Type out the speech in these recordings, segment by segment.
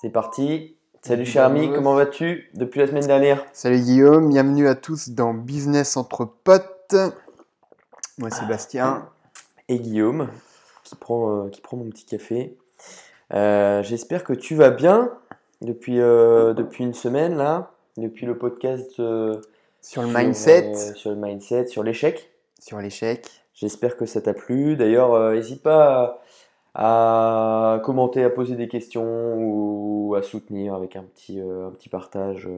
C'est parti. Salut cher ami, comment vas-tu depuis la semaine dernière? Salut Guillaume, bienvenue à tous dans Business entre potes. Moi Sébastien. Et Guillaume, qui prend, euh, qui prend mon petit café. Euh, j'espère que tu vas bien depuis, euh, depuis une semaine là, depuis le podcast sur le mindset. sur le mindset, sur l'échec. Sur l'échec. J'espère que ça t'a plu. D'ailleurs, n'hésite pas à commenter, à poser des questions ou à soutenir avec un petit, euh, un petit partage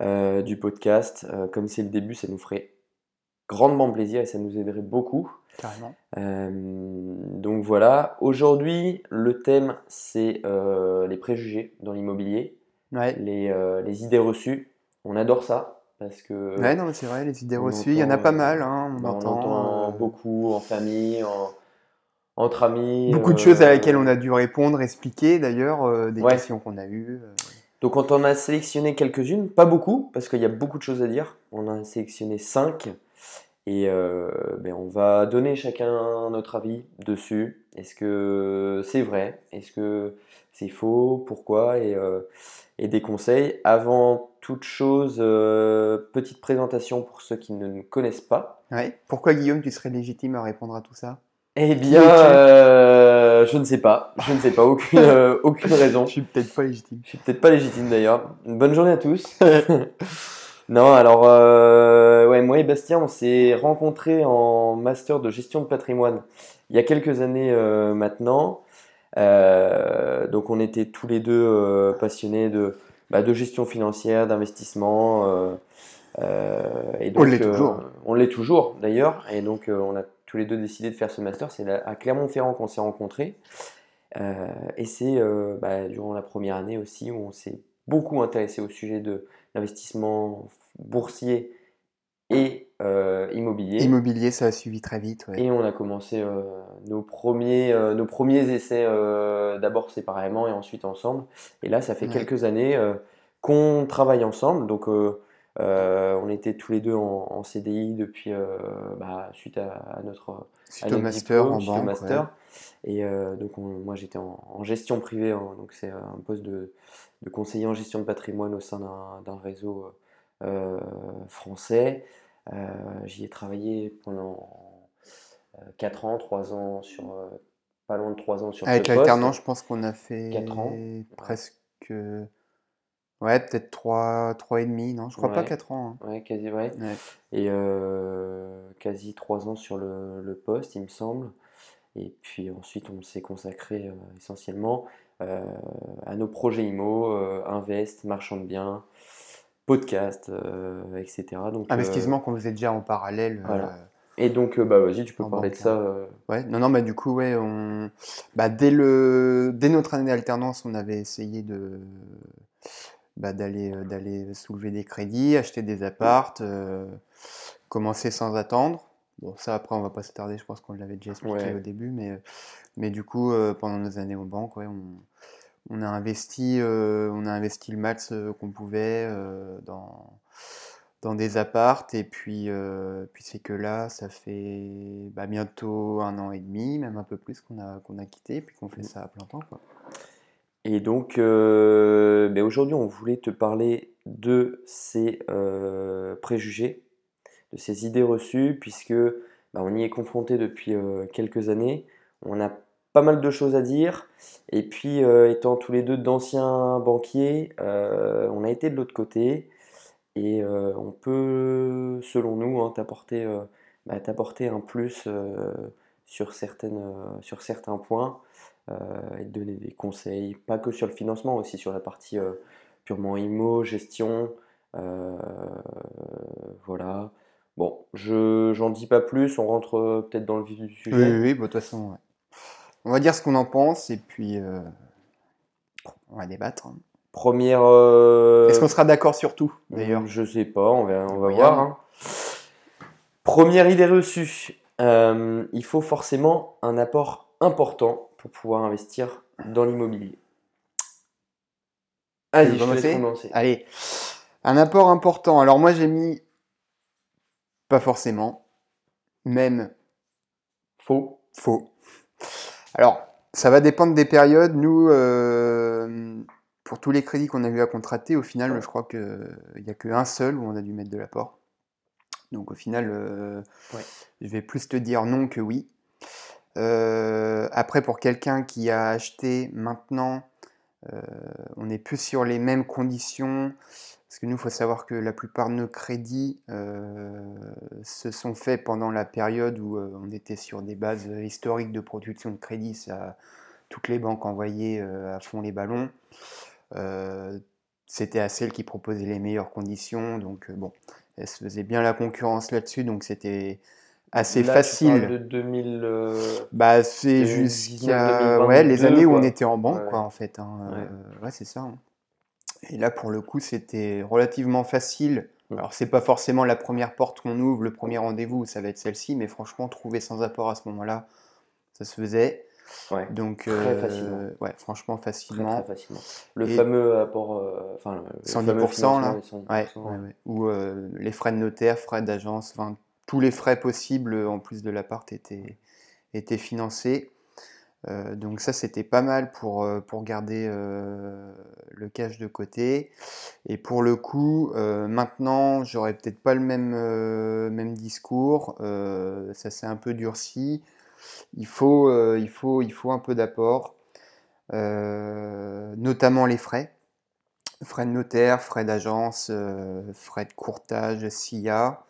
euh, du podcast. Euh, comme c'est le début, ça nous ferait grandement plaisir et ça nous aiderait beaucoup. Carrément. donc voilà, aujourd'hui le thème c'est les préjugés dans l'immobilier, ouais. les, les, idées reçues. On adore ça parce que. Ouais, non, c'est vrai, les idées reçues, il y en a pas mal. Hein, on, bah, entend, beaucoup en famille, en, entre amis. Beaucoup de choses à lesquelles on a dû répondre, expliquer d'ailleurs, euh, des questions qu'on a eues. Euh. Donc quand on a sélectionné quelques-unes, pas beaucoup, parce qu'il y a beaucoup de choses à dire, on a sélectionné cinq, et euh, ben on va donner chacun notre avis dessus. Est-ce que c'est vrai? Est-ce que c'est faux? Pourquoi? Et, et, des conseils. Avant toute chose, petite présentation pour ceux qui ne nous connaissent pas. Ouais. Pourquoi Guillaume, tu serais légitime à répondre à tout ça? Eh bien, euh, je ne sais pas. Je ne sais pas. Aucune, euh, aucune raison. Je suis peut-être pas légitime. Je suis peut-être pas légitime d'ailleurs. Bonne journée à tous. non, alors, euh, ouais, moi et Bastien, on s'est rencontrés en master de gestion de patrimoine il y a quelques années maintenant. donc, on était tous les deux passionnés de, bah, de gestion financière, d'investissement. et donc, on l'est toujours. on l'est toujours d'ailleurs. Et donc, on a tous les deux décidé de faire ce master. C'est à Clermont-Ferrand qu'on s'est rencontrés. Euh, et c'est euh, bah, durant la première année aussi où on s'est beaucoup intéressé au sujet de l'investissement boursier et euh, immobilier. Immobilier, ça a suivi très vite. Et on a commencé nos, premiers, nos premiers essais d'abord séparément et ensuite ensemble. Et là, ça fait quelques années qu'on travaille ensemble. Donc, euh, on était tous les deux en, CDI depuis bah, suite à, notre, master master. Et euh, donc moi j'étais en, gestion privée, hein, donc c'est un poste de, conseiller en gestion de patrimoine au sein d'un réseau euh, français. J'y ai travaillé pendant 4 ans, 3 ans sur pas loin de 3 ans sur Avec l'alternance, je pense qu'on a fait 4 ans. presque Ouais, peut-être 3, 3 et demi, non Je crois pas 4 ans. Hein. Ouais, quasi, ouais. Et euh, quasi 3 ans sur le, poste, il me semble. Et puis ensuite, on s'est consacré euh, essentiellement euh, à nos projets IMO, Invest, Marchand de biens, podcast, etc. Donc, Investissement qu'on faisait déjà en parallèle. Et donc, bah, vas-y, tu peux parler de ça. Ouais, non, non, bah, du coup, ouais, on... bah, dès, le... dès notre année d'alternance, on avait essayé de bah, d'aller euh, d'aller soulever des crédits, acheter des appartes, euh, commencer sans attendre. Bon, ça après on va pas s'attarder, je pense qu'on l'avait déjà expliqué au début, mais, euh, mais du coup pendant nos années en banque, ouais, on, on a investi, on a investi le max qu'on pouvait dans, dans des appartes et puis, puis c'est que là ça fait bah, bientôt un an et demi, même un peu plus qu'on a, qu'on a quitté et puis qu'on fait mmh. ça à plein temps. Quoi. Et donc, euh, ben aujourd'hui, on voulait te parler de ces euh, préjugés, de ces idées reçues, puisque ben, on y est confronté depuis euh, quelques années. On a pas mal de choses à dire. Et puis, étant tous les deux d'anciens banquiers, on a été de l'autre côté. Et on peut, selon nous, hein, ben, t'apporter un plus sur, certaines, sur certains points. Euh, et donner des conseils, pas que sur le financement, aussi sur la partie euh, purement IMO, gestion. Euh, voilà. Bon, je j'en dis pas plus, on rentre peut-être dans le vif du sujet. Oui, oui, bah, de toute façon, on va dire ce qu'on en pense et puis on va débattre. Hein. Première. Est-ce qu'on sera d'accord sur tout d'ailleurs? Je sais pas, on va, on va voir. Hein. Première idée reçue. il faut forcément un apport important pour pouvoir investir dans l'immobilier. Allez, je vais commencer. Allez, un apport important. Alors moi j'ai mis pas forcément, même faux. Faux. Alors ça va dépendre des périodes. Nous, euh, pour tous les crédits qu'on a eu à contracter, au final, je crois qu'il n'y a qu'un seul où on a dû mettre de l'apport. Donc au final, euh, je vais plus te dire non que oui. Euh, après, pour quelqu'un qui a acheté maintenant, euh, on est plus sur les mêmes conditions. Parce que nous, il faut savoir que la plupart de nos crédits se sont faits pendant la période où on était sur des bases historiques de production de crédit. Toutes les banques envoyaient à fond les ballons. C'était à celle qui proposait les meilleures conditions. Donc bon, elle se faisait bien la concurrence là-dessus, donc c'était assez facile. de 2000. Euh, bah, c'est jusqu'à ouais, les années où on était en banque, quoi, en fait. Hein, ouais, euh, c'est ça. Hein. Et là, pour le coup, c'était relativement facile. Alors, c'est pas forcément la première porte qu'on ouvre, le premier rendez-vous, ça va être celle-ci, mais franchement, trouver sans apport à ce moment-là, ça se faisait. Ouais. Donc, très euh, facilement. Ouais, franchement, facilement. Très, facilement. Le fameux apport, euh, enfin, 110%, là. ouais, ouais, Ou euh, les frais de notaire, frais d'agence, enfin, tous les frais possibles en plus de l'appart étaient, étaient financés. donc ça c'était pas mal pour, pour garder le cash de côté. Et pour le coup, maintenant j'aurais peut-être pas le même, discours. ça s'est un peu durci. Il faut, euh, il faut, il faut un peu d'apport, euh, notamment les frais. Frais de notaire, frais d'agence, euh, frais de courtage, SIA.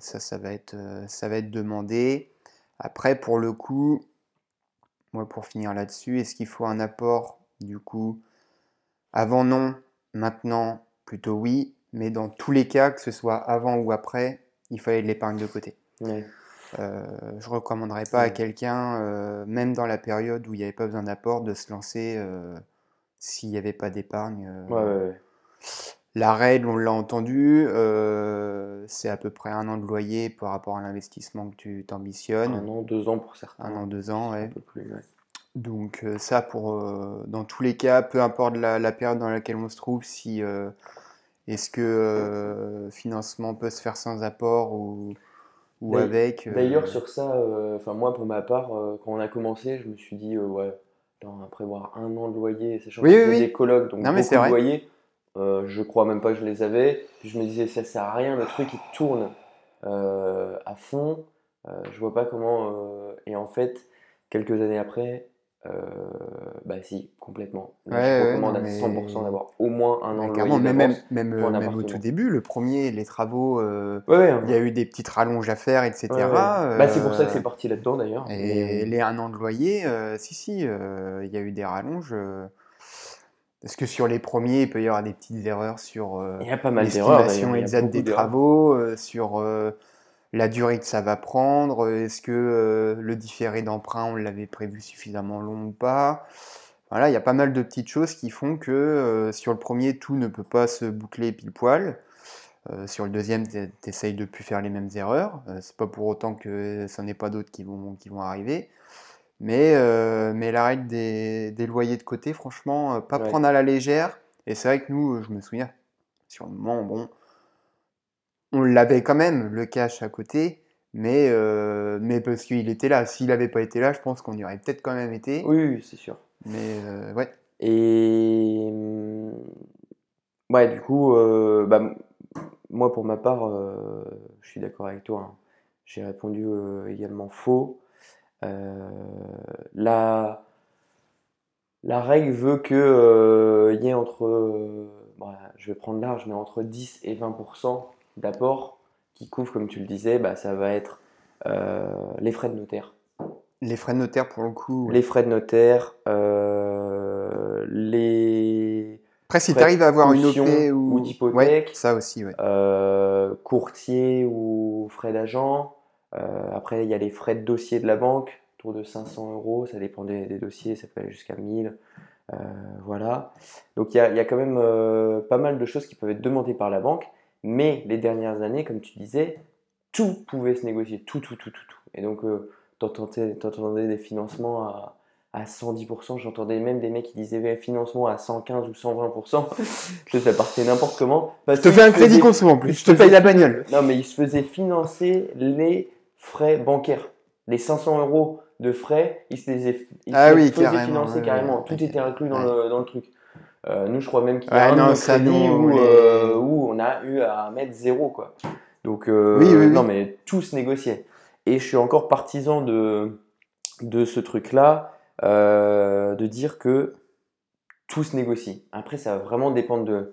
Ça, ça va, être, ça va être demandé. Après, pour le coup, moi, pour finir là-dessus, est-ce qu'il faut un apport du coup Avant, non. Maintenant, plutôt oui. Mais dans tous les cas, que ce soit avant ou après, il fallait de l'épargne de côté. Euh, je ne recommanderais pas à quelqu'un, euh, même dans la période où il n'y avait pas besoin d'apport, de se lancer euh, s'il n'y avait pas d'épargne. La règle, on l'a entendu, c'est à peu près un an de loyer par rapport à l'investissement que tu t'ambitionnes. Un an, deux ans pour certains. Un an, deux ans, ouais. Un peu plus, Donc ça, pour, dans tous les cas, peu importe la, la, période dans laquelle on se trouve, si est-ce que financement peut se faire sans apport ou ou avec. Euh, d'ailleurs, sur ça, euh, enfin moi pour ma part, euh, quand on a commencé, je me suis dit, ouais, on va prévoir un an de loyer, sachant oui, que oui, des colocs, donc beaucoup de loyer. Je crois même pas que je les avais. Puis je me disais, ça sert à rien, le truc il tourne à fond. je vois pas comment. et en fait, quelques années après, euh, bah si, complètement. je recommande à 100% d'avoir au moins un an de loyer mais même, même, même au tout début, le premier, les travaux, euh, hein. il y a eu des petites rallonges à faire, etc. bah, c'est pour ça que c'est parti là-dedans d'ailleurs. Et les un an de loyer, euh, si, si, il y a eu des rallonges. Parce que sur les premiers, il peut y avoir des petites erreurs sur l'estimation exacte des travaux, sur la durée que ça va prendre, est-ce que euh, le différé d'emprunt, on l'avait prévu suffisamment long ou pas. Voilà, il y a pas mal de petites choses qui font que euh, sur le premier, tout ne peut pas se boucler pile poil. Euh, sur le deuxième, tu essayes de plus faire les mêmes erreurs. c'est pas pour autant que ça n'est pas d'autres qui vont, qui vont arriver. Mais, mais la règle des, loyers de côté, franchement, pas prendre à la légère. Et c'est vrai que nous, je me souviens, sur le moment, bon, on l'avait quand même, le cash à côté, mais, euh, mais parce qu'il était là. S'il n'avait pas été là, je pense qu'on y aurait peut-être quand même été. Oui, c'est sûr. Mais euh, ouais. Et mm, ouais, du coup, euh, bah, moi pour ma part, je suis d'accord avec toi. Hein. J'ai répondu également faux. La, la règle veut qu'il y ait entre, bah, je vais prendre large, mais entre 10 et 20% d'apport qui couvre, comme tu le disais, bah, ça va être euh, les frais de notaire. Les frais de notaire pour le coup. Les frais de notaire, euh, les. Après, si tu arrives à avoir une OP ou, ou d'hypothèque, ça aussi, ouais. Euh, courtier ou frais d'agent. Après, il y a les frais de dossier de la banque, autour de 500 euros, ça dépend des, dossiers, ça peut aller jusqu'à 1000. voilà. Donc, il y, y, a quand même pas mal de choses qui peuvent être demandées par la banque. Mais les dernières années, comme tu disais, tout pouvait se négocier, tout, tout, tout, tout. tout. Et donc, euh, t'entendais des financements à, à 110%, j'entendais même des mecs qui disaient financement à 115 ou 120%. ça partait n'importe comment. je te fais un crédit conso en plus, je te paye la bagnole. Non, mais ils se faisaient financer les frais bancaires. Les 500 euros de frais, ils se les, ah faisaient financer carrément. Tout était inclus dans, le, dans le truc. Euh, nous, je crois même qu'il y a Ouais, un non, où, les- euh, où on a eu à mettre zéro, quoi. Donc, euh, Oui, oui, oui. non, mais tout se négociait. Et je suis encore partisan de, de ce truc-là, euh, de dire que tout se négocie. Après, ça va vraiment dépendre de,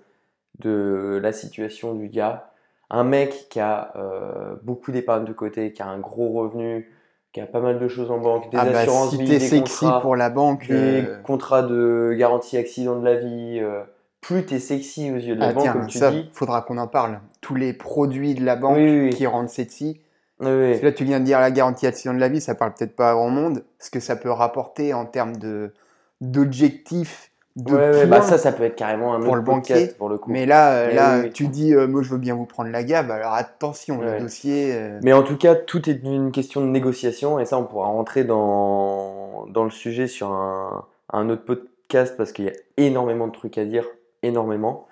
de la situation du gars. Un mec qui a euh, beaucoup d'épargne de côté, qui a un gros revenu, qui a pas mal de choses en banque, des Ah bah, assurances si vie, des sexy contrats, pour la banque. des euh, contrats de garantie accident de la vie. euh, plus t'es sexy aux yeux de la Ah banque, tiens, comme tu ça, dis. faudra qu'on en parle. Tous les produits de la banque Oui, oui, oui. qui rendent sexy. Parce que là, tu viens de dire la garantie accident de la vie, ça parle peut-être pas à grand monde. Ce que ça peut rapporter en termes de d'objectifs, de Ouais, ouais, points. bah ça, ça peut être carrément un pour autre le podcast banquier. pour le coup. Mais là, euh, Mais là oui, tu dis, euh, moi, je veux bien vous prendre la gave. Alors attention, Ouais. le dossier. euh, Mais en tout cas, tout est une question de négociation, et ça, on pourra rentrer dans, dans le sujet sur un, un autre podcast parce qu'il y a énormément de trucs à dire, énormément.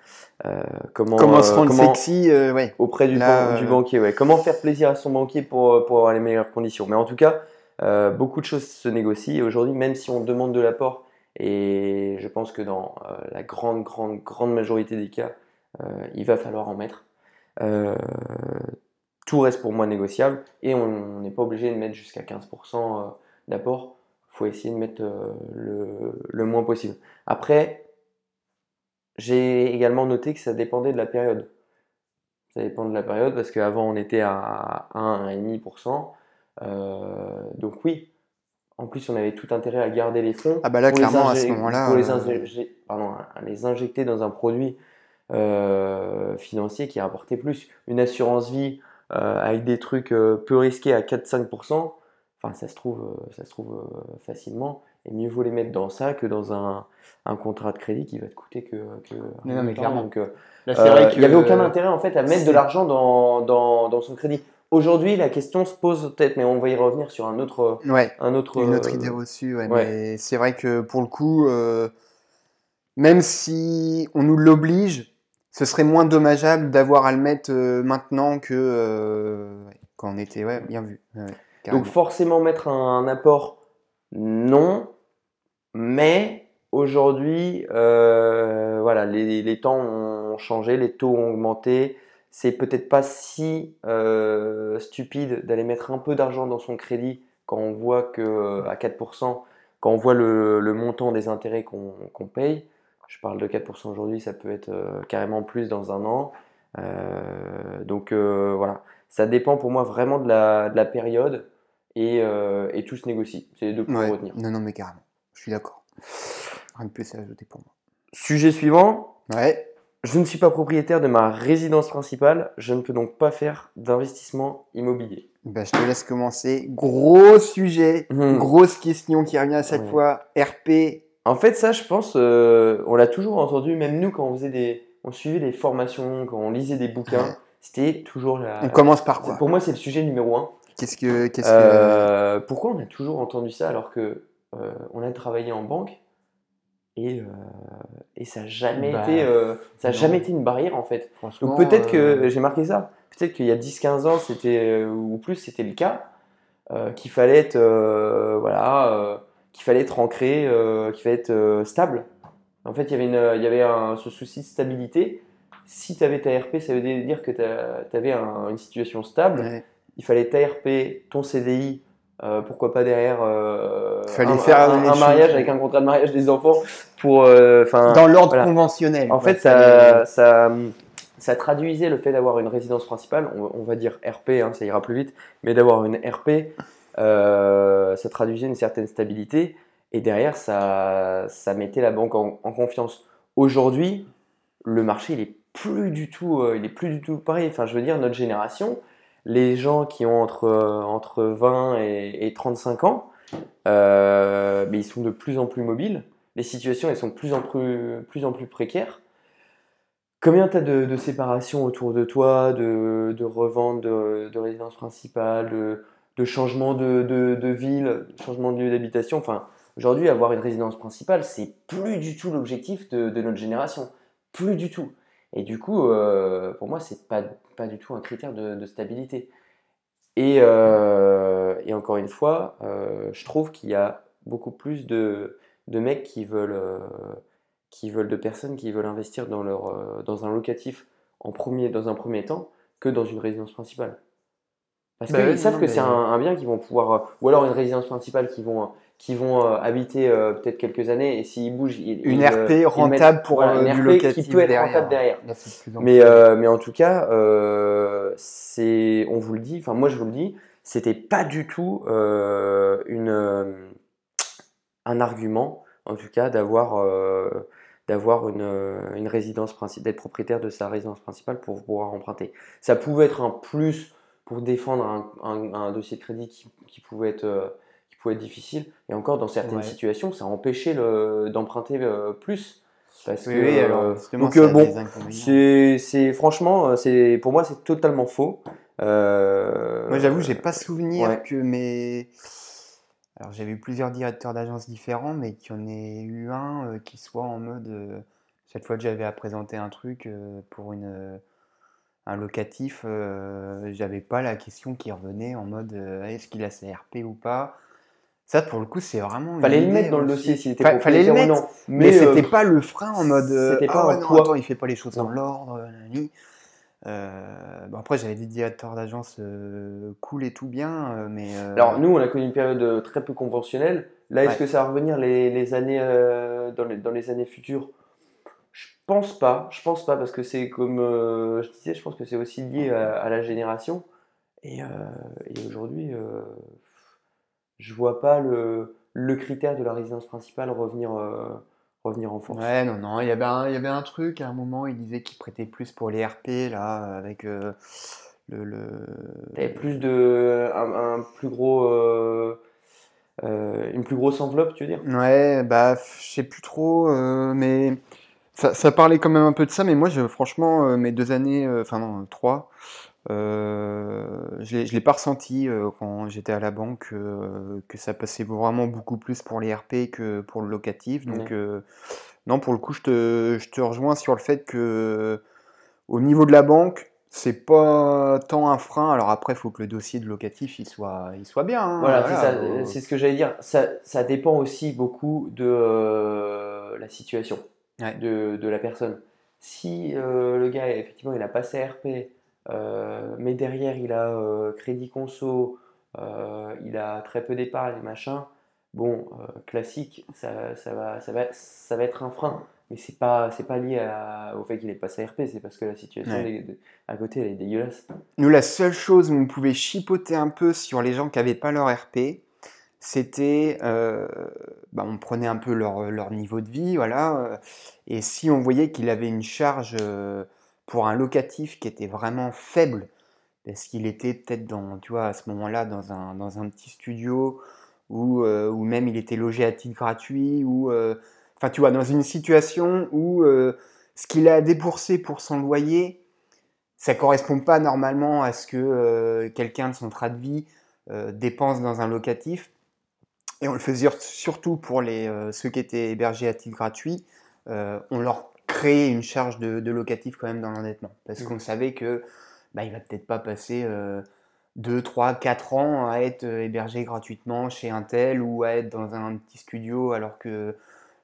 Comment, comment se rendre comment- sexy, ouais. auprès du, Là, ban- du banquier. Ouais. Comment faire plaisir à son banquier pour, pour avoir les meilleures conditions. Mais en tout cas, beaucoup de choses se négocient. Et aujourd'hui, même si on demande de l'apport, et je pense que dans euh, la grande, grande, grande majorité des cas, euh, il va falloir en mettre. euh, tout reste pour moi négociable et on n'est pas obligé de mettre jusqu'à 15% euh, d'apport. Il faut essayer de mettre le, le moins possible. Après, j'ai également noté que ça dépendait de la période. Ça dépend de la période parce qu'avant on était à 1, 1,5%. Euh, donc oui, en plus on avait tout intérêt à garder les fonds. Ah bah là, pour les clairement, à ce moment-là, Pour les, euh, pardon, les injecter dans un produit euh, financier qui rapportait plus. Une assurance vie euh, avec des trucs euh, peu risqués à 4-5%, enfin ça se trouve, ça se trouve euh, facilement. Et mieux vaut les mettre dans ça que dans un, un contrat de crédit qui va te coûter que. que Non, non, mais clairement. Donc, il n'y avait aucun intérêt en fait à mettre de l'argent dans, dans, dans son crédit. Aujourd'hui, la question se pose peut-être, mais on va y revenir sur un autre. Ouais. Un autre Une autre idée reçue, ouais, ouais. mais c'est vrai que pour le coup, euh, même si on nous l'oblige, ce serait moins dommageable d'avoir à le mettre euh, maintenant que euh, quand on était. Ouais, bien vu. Donc forcément mettre un apport, non. Mais aujourd'hui, euh, voilà, les, les temps ont changé, les taux ont augmenté. C'est peut-être pas si euh, stupide d'aller mettre un peu d'argent dans son crédit quand on voit que euh, à 4%, quand on voit le, le montant des intérêts qu'on paye. Je parle de 4% aujourd'hui, ça peut être euh, carrément plus dans un an. Euh, donc voilà, ça dépend pour moi vraiment de la, de la période et, et tout se négocie. C'est les deux points Ouais. à retenir. Non, non, mais carrément. Je suis d'accord. Rien de plus à ajouter pour moi. Sujet suivant. Ouais. Je ne suis pas propriétaire de ma résidence principale, je ne peux donc pas faire d'investissement immobilier. Bah, je te laisse commencer. Gros sujet, Mhm. grosse question qui revient à chaque Ouais. fois. RP. En fait, ça, je pense, euh, on l'a toujours entendu, même nous, quand on faisait des, on suivait des formations, quand on lisait des bouquins, c'était toujours la. On commence par quoi? Pour moi, c'est le sujet numéro un. Qu'est-ce que, qu'est-ce que Euh, pourquoi on a toujours entendu ça alors que euh, on a travaillé en banque? Et, euh, et ça n'a jamais, Bah, été, euh, ça a non. jamais été une barrière en fait. Donc peut-être que, euh, j'ai marqué ça, peut-être qu'il y a 10-15 ans c'était, ou plus c'était le cas, qu'il fallait être, voilà, qu'il fallait être ancré, qu'il fallait être stable. En fait, il y avait, une, il y avait un, ce souci de stabilité. Si tu avais ta RP, ça veut dire que tu avais une situation stable ouais. il fallait ta RP, ton CDI, euh, pourquoi pas derrière euh, Fallait un, faire un- les un choses. mariage avec un contrat de mariage des enfants pour euh, enfin dans l'ordre voilà. conventionnel. en fait ça, ça ça traduisait le fait d'avoir une résidence principale on, on va dire RP hein, ça ira plus vite mais d'avoir une RP ça traduisait une certaine stabilité et derrière ça ça mettait la banque en, en confiance aujourd'hui le marché il est plus du tout il est plus du tout pareil enfin je veux dire notre génération les gens qui ont entre, euh, entre 20 et, et 35 ans, euh, mais ils sont de plus en plus mobiles. Les situations elles sont de plus en plus, précaires. Combien tu as de, de séparations autour de toi, de, de revente de, de résidence principale, de, changement de, ville, changement de lieu d'habitation? Enfin, aujourd'hui, avoir une résidence principale, c'est plus du tout l'objectif de notre génération. Plus du tout. Et du coup, euh, pour moi, c'est pas, pas du tout un critère de, de stabilité. Et, euh, et encore une fois, euh, je trouve qu'il y a beaucoup plus de, de mecs qui veulent, qui veulent de personnes qui veulent investir dans, leur, dans un locatif en premier, dans un premier temps que dans une résidence principale. Parce Bah qu'ils oui, savent que c'est un, un bien qu'ils vont pouvoir, ou alors une résidence principale qu'ils vont, qui vont euh, habiter euh, peut-être quelques années, et s'ils bougent, ils, Une ils, euh, RP ils rentable mettent- pour voilà, euh, une du RP locatif qui peut être derrière. rentable derrière. Là, Mais, euh, mais en tout cas, euh, c'est, on vous le dit, enfin moi je vous le dis, c'était pas du tout euh, une, euh, un argument, en tout cas, d'avoir euh, d'avoir une, euh, une résidence principale, d'être propriétaire de sa résidence principale pour pouvoir emprunter. Ça pouvait être un plus pour défendre un, un- un dossier de crédit qui, qui pouvait être, euh, pouvait être difficile. Et encore, dans certaines Ouais. situations, ça empêchait le, d'emprunter euh, plus. Parce Oui, que, oui, alors donc, euh, bon, c'est, c'est franchement, euh, c'est pour moi, c'est totalement faux. Euh, Moi, j'avoue, j'ai pas souvenir ouais. que mes. Alors, j'avais eu plusieurs directeurs d'agence différents, mais qu'il y en ait eu un euh, qui soit en mode. Chaque fois que j'avais à présenter un truc pour une, un locatif, j'avais pas la question qui revenait en mode est-ce qu'il a sa RP ou pas? Ça, pour le coup, c'est vraiment. Fallait le mettre dans le dossier s'il était Fa- fallait le mettre, non. mais, euh, c'était pas le frein en mode euh, c'était pas ah un poids. attends, il fait pas les choses dans l'ordre. nanani. Euh, bon, après, j'avais des directeurs d'agence euh, cool et tout bien, euh, mais euh, Alors nous, on a connu une période euh, très peu conventionnelle. Là, est-ce Ouais. que ça va revenir les, les années euh, dans, les, dans les années futures? Je pense pas. Je pense pas parce que c'est comme euh, je disais, je pense que c'est aussi lié à, à la génération. Et, euh, et aujourd'hui, euh, je vois pas le, le critère de la résidence principale revenir, euh, revenir en force. ouais, non, non, il y avait un, il y avait un truc à un moment, il disait qu'il prêtait plus pour les RP là, avec euh, le, le- T'avais plus de un, un plus gros euh, une plus grosse enveloppe, tu veux dire? Ouais, bah, je sais plus trop, mais ça, ça parlait quand même un peu de ça. Mais moi, je, franchement, mes deux années, enfin non, trois, je l'ai, je l'ai pas ressenti euh, quand j'étais à la banque euh, que ça passait vraiment beaucoup plus pour les RP que pour le locatif. Donc, Ouais. euh, non, pour le coup, je te, je te rejoins sur le fait que au niveau de la banque, c'est pas tant un frein. Alors après, il faut que le dossier de locatif il soit, il soit bien. hein, Voilà, c'est voilà, ce que j'allais dire. Ça, ça dépend aussi beaucoup de euh, la situation Ouais. de, de la personne. Si euh, le gars, effectivement, il a pas sa RP, euh, mais derrière, il a euh, crédit conso, euh, il a très peu d'épargne, machin, bon, euh, classique, ça, ça va, ça va, ça va être un frein. Mais c'est pas, c'est pas lié à- au fait qu'il ait pas sa RP, c'est parce que la situation Ouais. des- de- à côté, elle est dégueulasse. Nous, la seule chose où on pouvait chipoter un peu sur les gens qui n'avaient pas leur RP, c'était, euh, bah, on prenait un peu leur, leur niveau de vie, voilà, euh, et si on voyait qu'il avait une charge euh, pour un locatif qui était vraiment faible, parce qu'il était peut-être dans, tu vois, à ce moment-là, dans un, petit studio, ou, euh, ou même il était logé à titre gratuit, ou, euh, enfin, tu vois, dans une situation où euh, ce qu'il a à débourser pour son loyer, ça correspond pas normalement à ce que quelqu'un de son train de vie dépense dans un locatif. Et on le faisait surtout pour les, ceux qui étaient hébergés à titre gratuit. On leur créait une charge de, de locatif quand même dans l'endettement. Parce Mhm. qu'on savait que bah, il va peut-être pas passer euh, 2, 3, 4 ans à être euh, hébergé gratuitement chez un tel ou à être dans un petit studio alors que...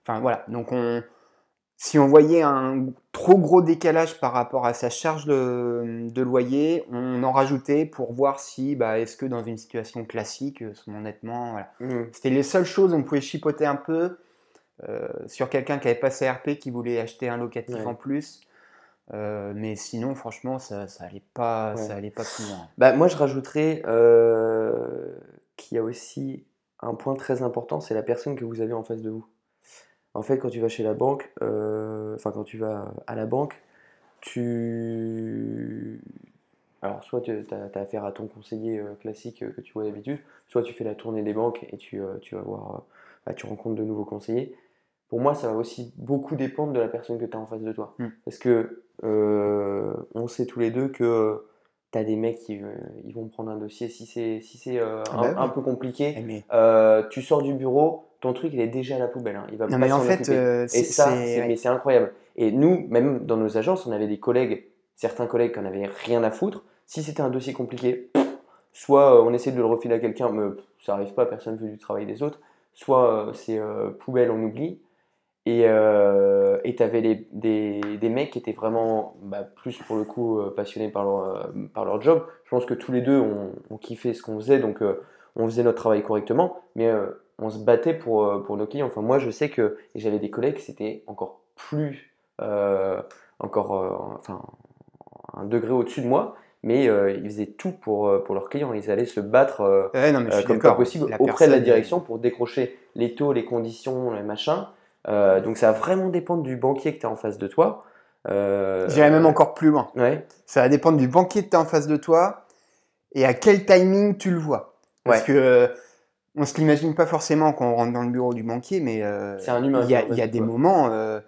Enfin voilà, donc on, si on voyait un trop gros décalage par rapport à sa charge de, de loyer, on en rajoutait pour voir si, bah, est-ce que dans une situation classique, son endettement, voilà. Mhm. C'était les seules choses où on pouvait chipoter un peu sur quelqu'un qui avait pas sa RP, qui voulait acheter un locatif Ouais. en plus. Euh, mais sinon, franchement, ça, ça allait pas, Ouais. ça allait pas plus loin. Bah, moi, je rajouterais euh, qu'il y a aussi un point très important, c'est la personne que vous avez en face de vous. En fait, quand tu vas chez la banque, euh, enfin quand tu vas à la banque, tu... Alors, soit tu as, affaire à ton conseiller euh, classique euh, que tu vois d'habitude, soit tu fais la tournée des banques et tu, euh, tu vas voir, euh, bah, tu rencontres de nouveaux conseillers. Pour moi, ça va aussi beaucoup dépendre de la personne que tu as en face de toi. Mm. Parce que euh, on sait tous les deux que tu as des mecs qui euh, ils vont prendre un dossier si c'est si c'est euh, Ah un, bah oui. un peu compliqué. Eh, mais, euh, tu sors du bureau, ton truc il est déjà à la poubelle. hein. Il va non, pas mais en fait, euh, Et c'est, ça, c'est- ouais. incroyable. Et nous, même dans nos agences, on avait des collègues, certains collègues qui en avaient rien à foutre. Si c'était un dossier compliqué, soit euh, on essaie de le refiler à quelqu'un, mais ça arrive pas, personne ne veut du travail des autres. Soit euh, c'est euh, poubelle, on oublie. Et, euh, tu avais les, des, des mecs qui étaient vraiment bah, plus pour le coup euh, passionnés par leur, euh, par leur job. Je pense que tous les deux, on, on kiffait ce qu'on faisait, donc euh, on faisait notre travail correctement, mais euh, on se battait pour, pour nos clients. Enfin, moi, je sais que j'avais des collègues, c'était encore plus, encore, enfin, un degré au-dessus de moi, mais euh, ils faisaient tout pour, pour leurs clients. Ils allaient se battre euh, Ouais, non, mais euh, suis comme pas possible La auprès de la direction pour décrocher les taux, les conditions, les machins. Euh, donc ça va vraiment dépendre du banquier que tu as en face de toi. Euh, J'irais même encore plus loin. Ouais, Ça va dépendre du banquier que tu as en face de toi et à quel timing tu le vois. Parce Ouais. que euh, on se l'imagine pas forcément quand on rentre dans le bureau du banquier, mais euh, c'est un humain. il y a, il y des moments, euh,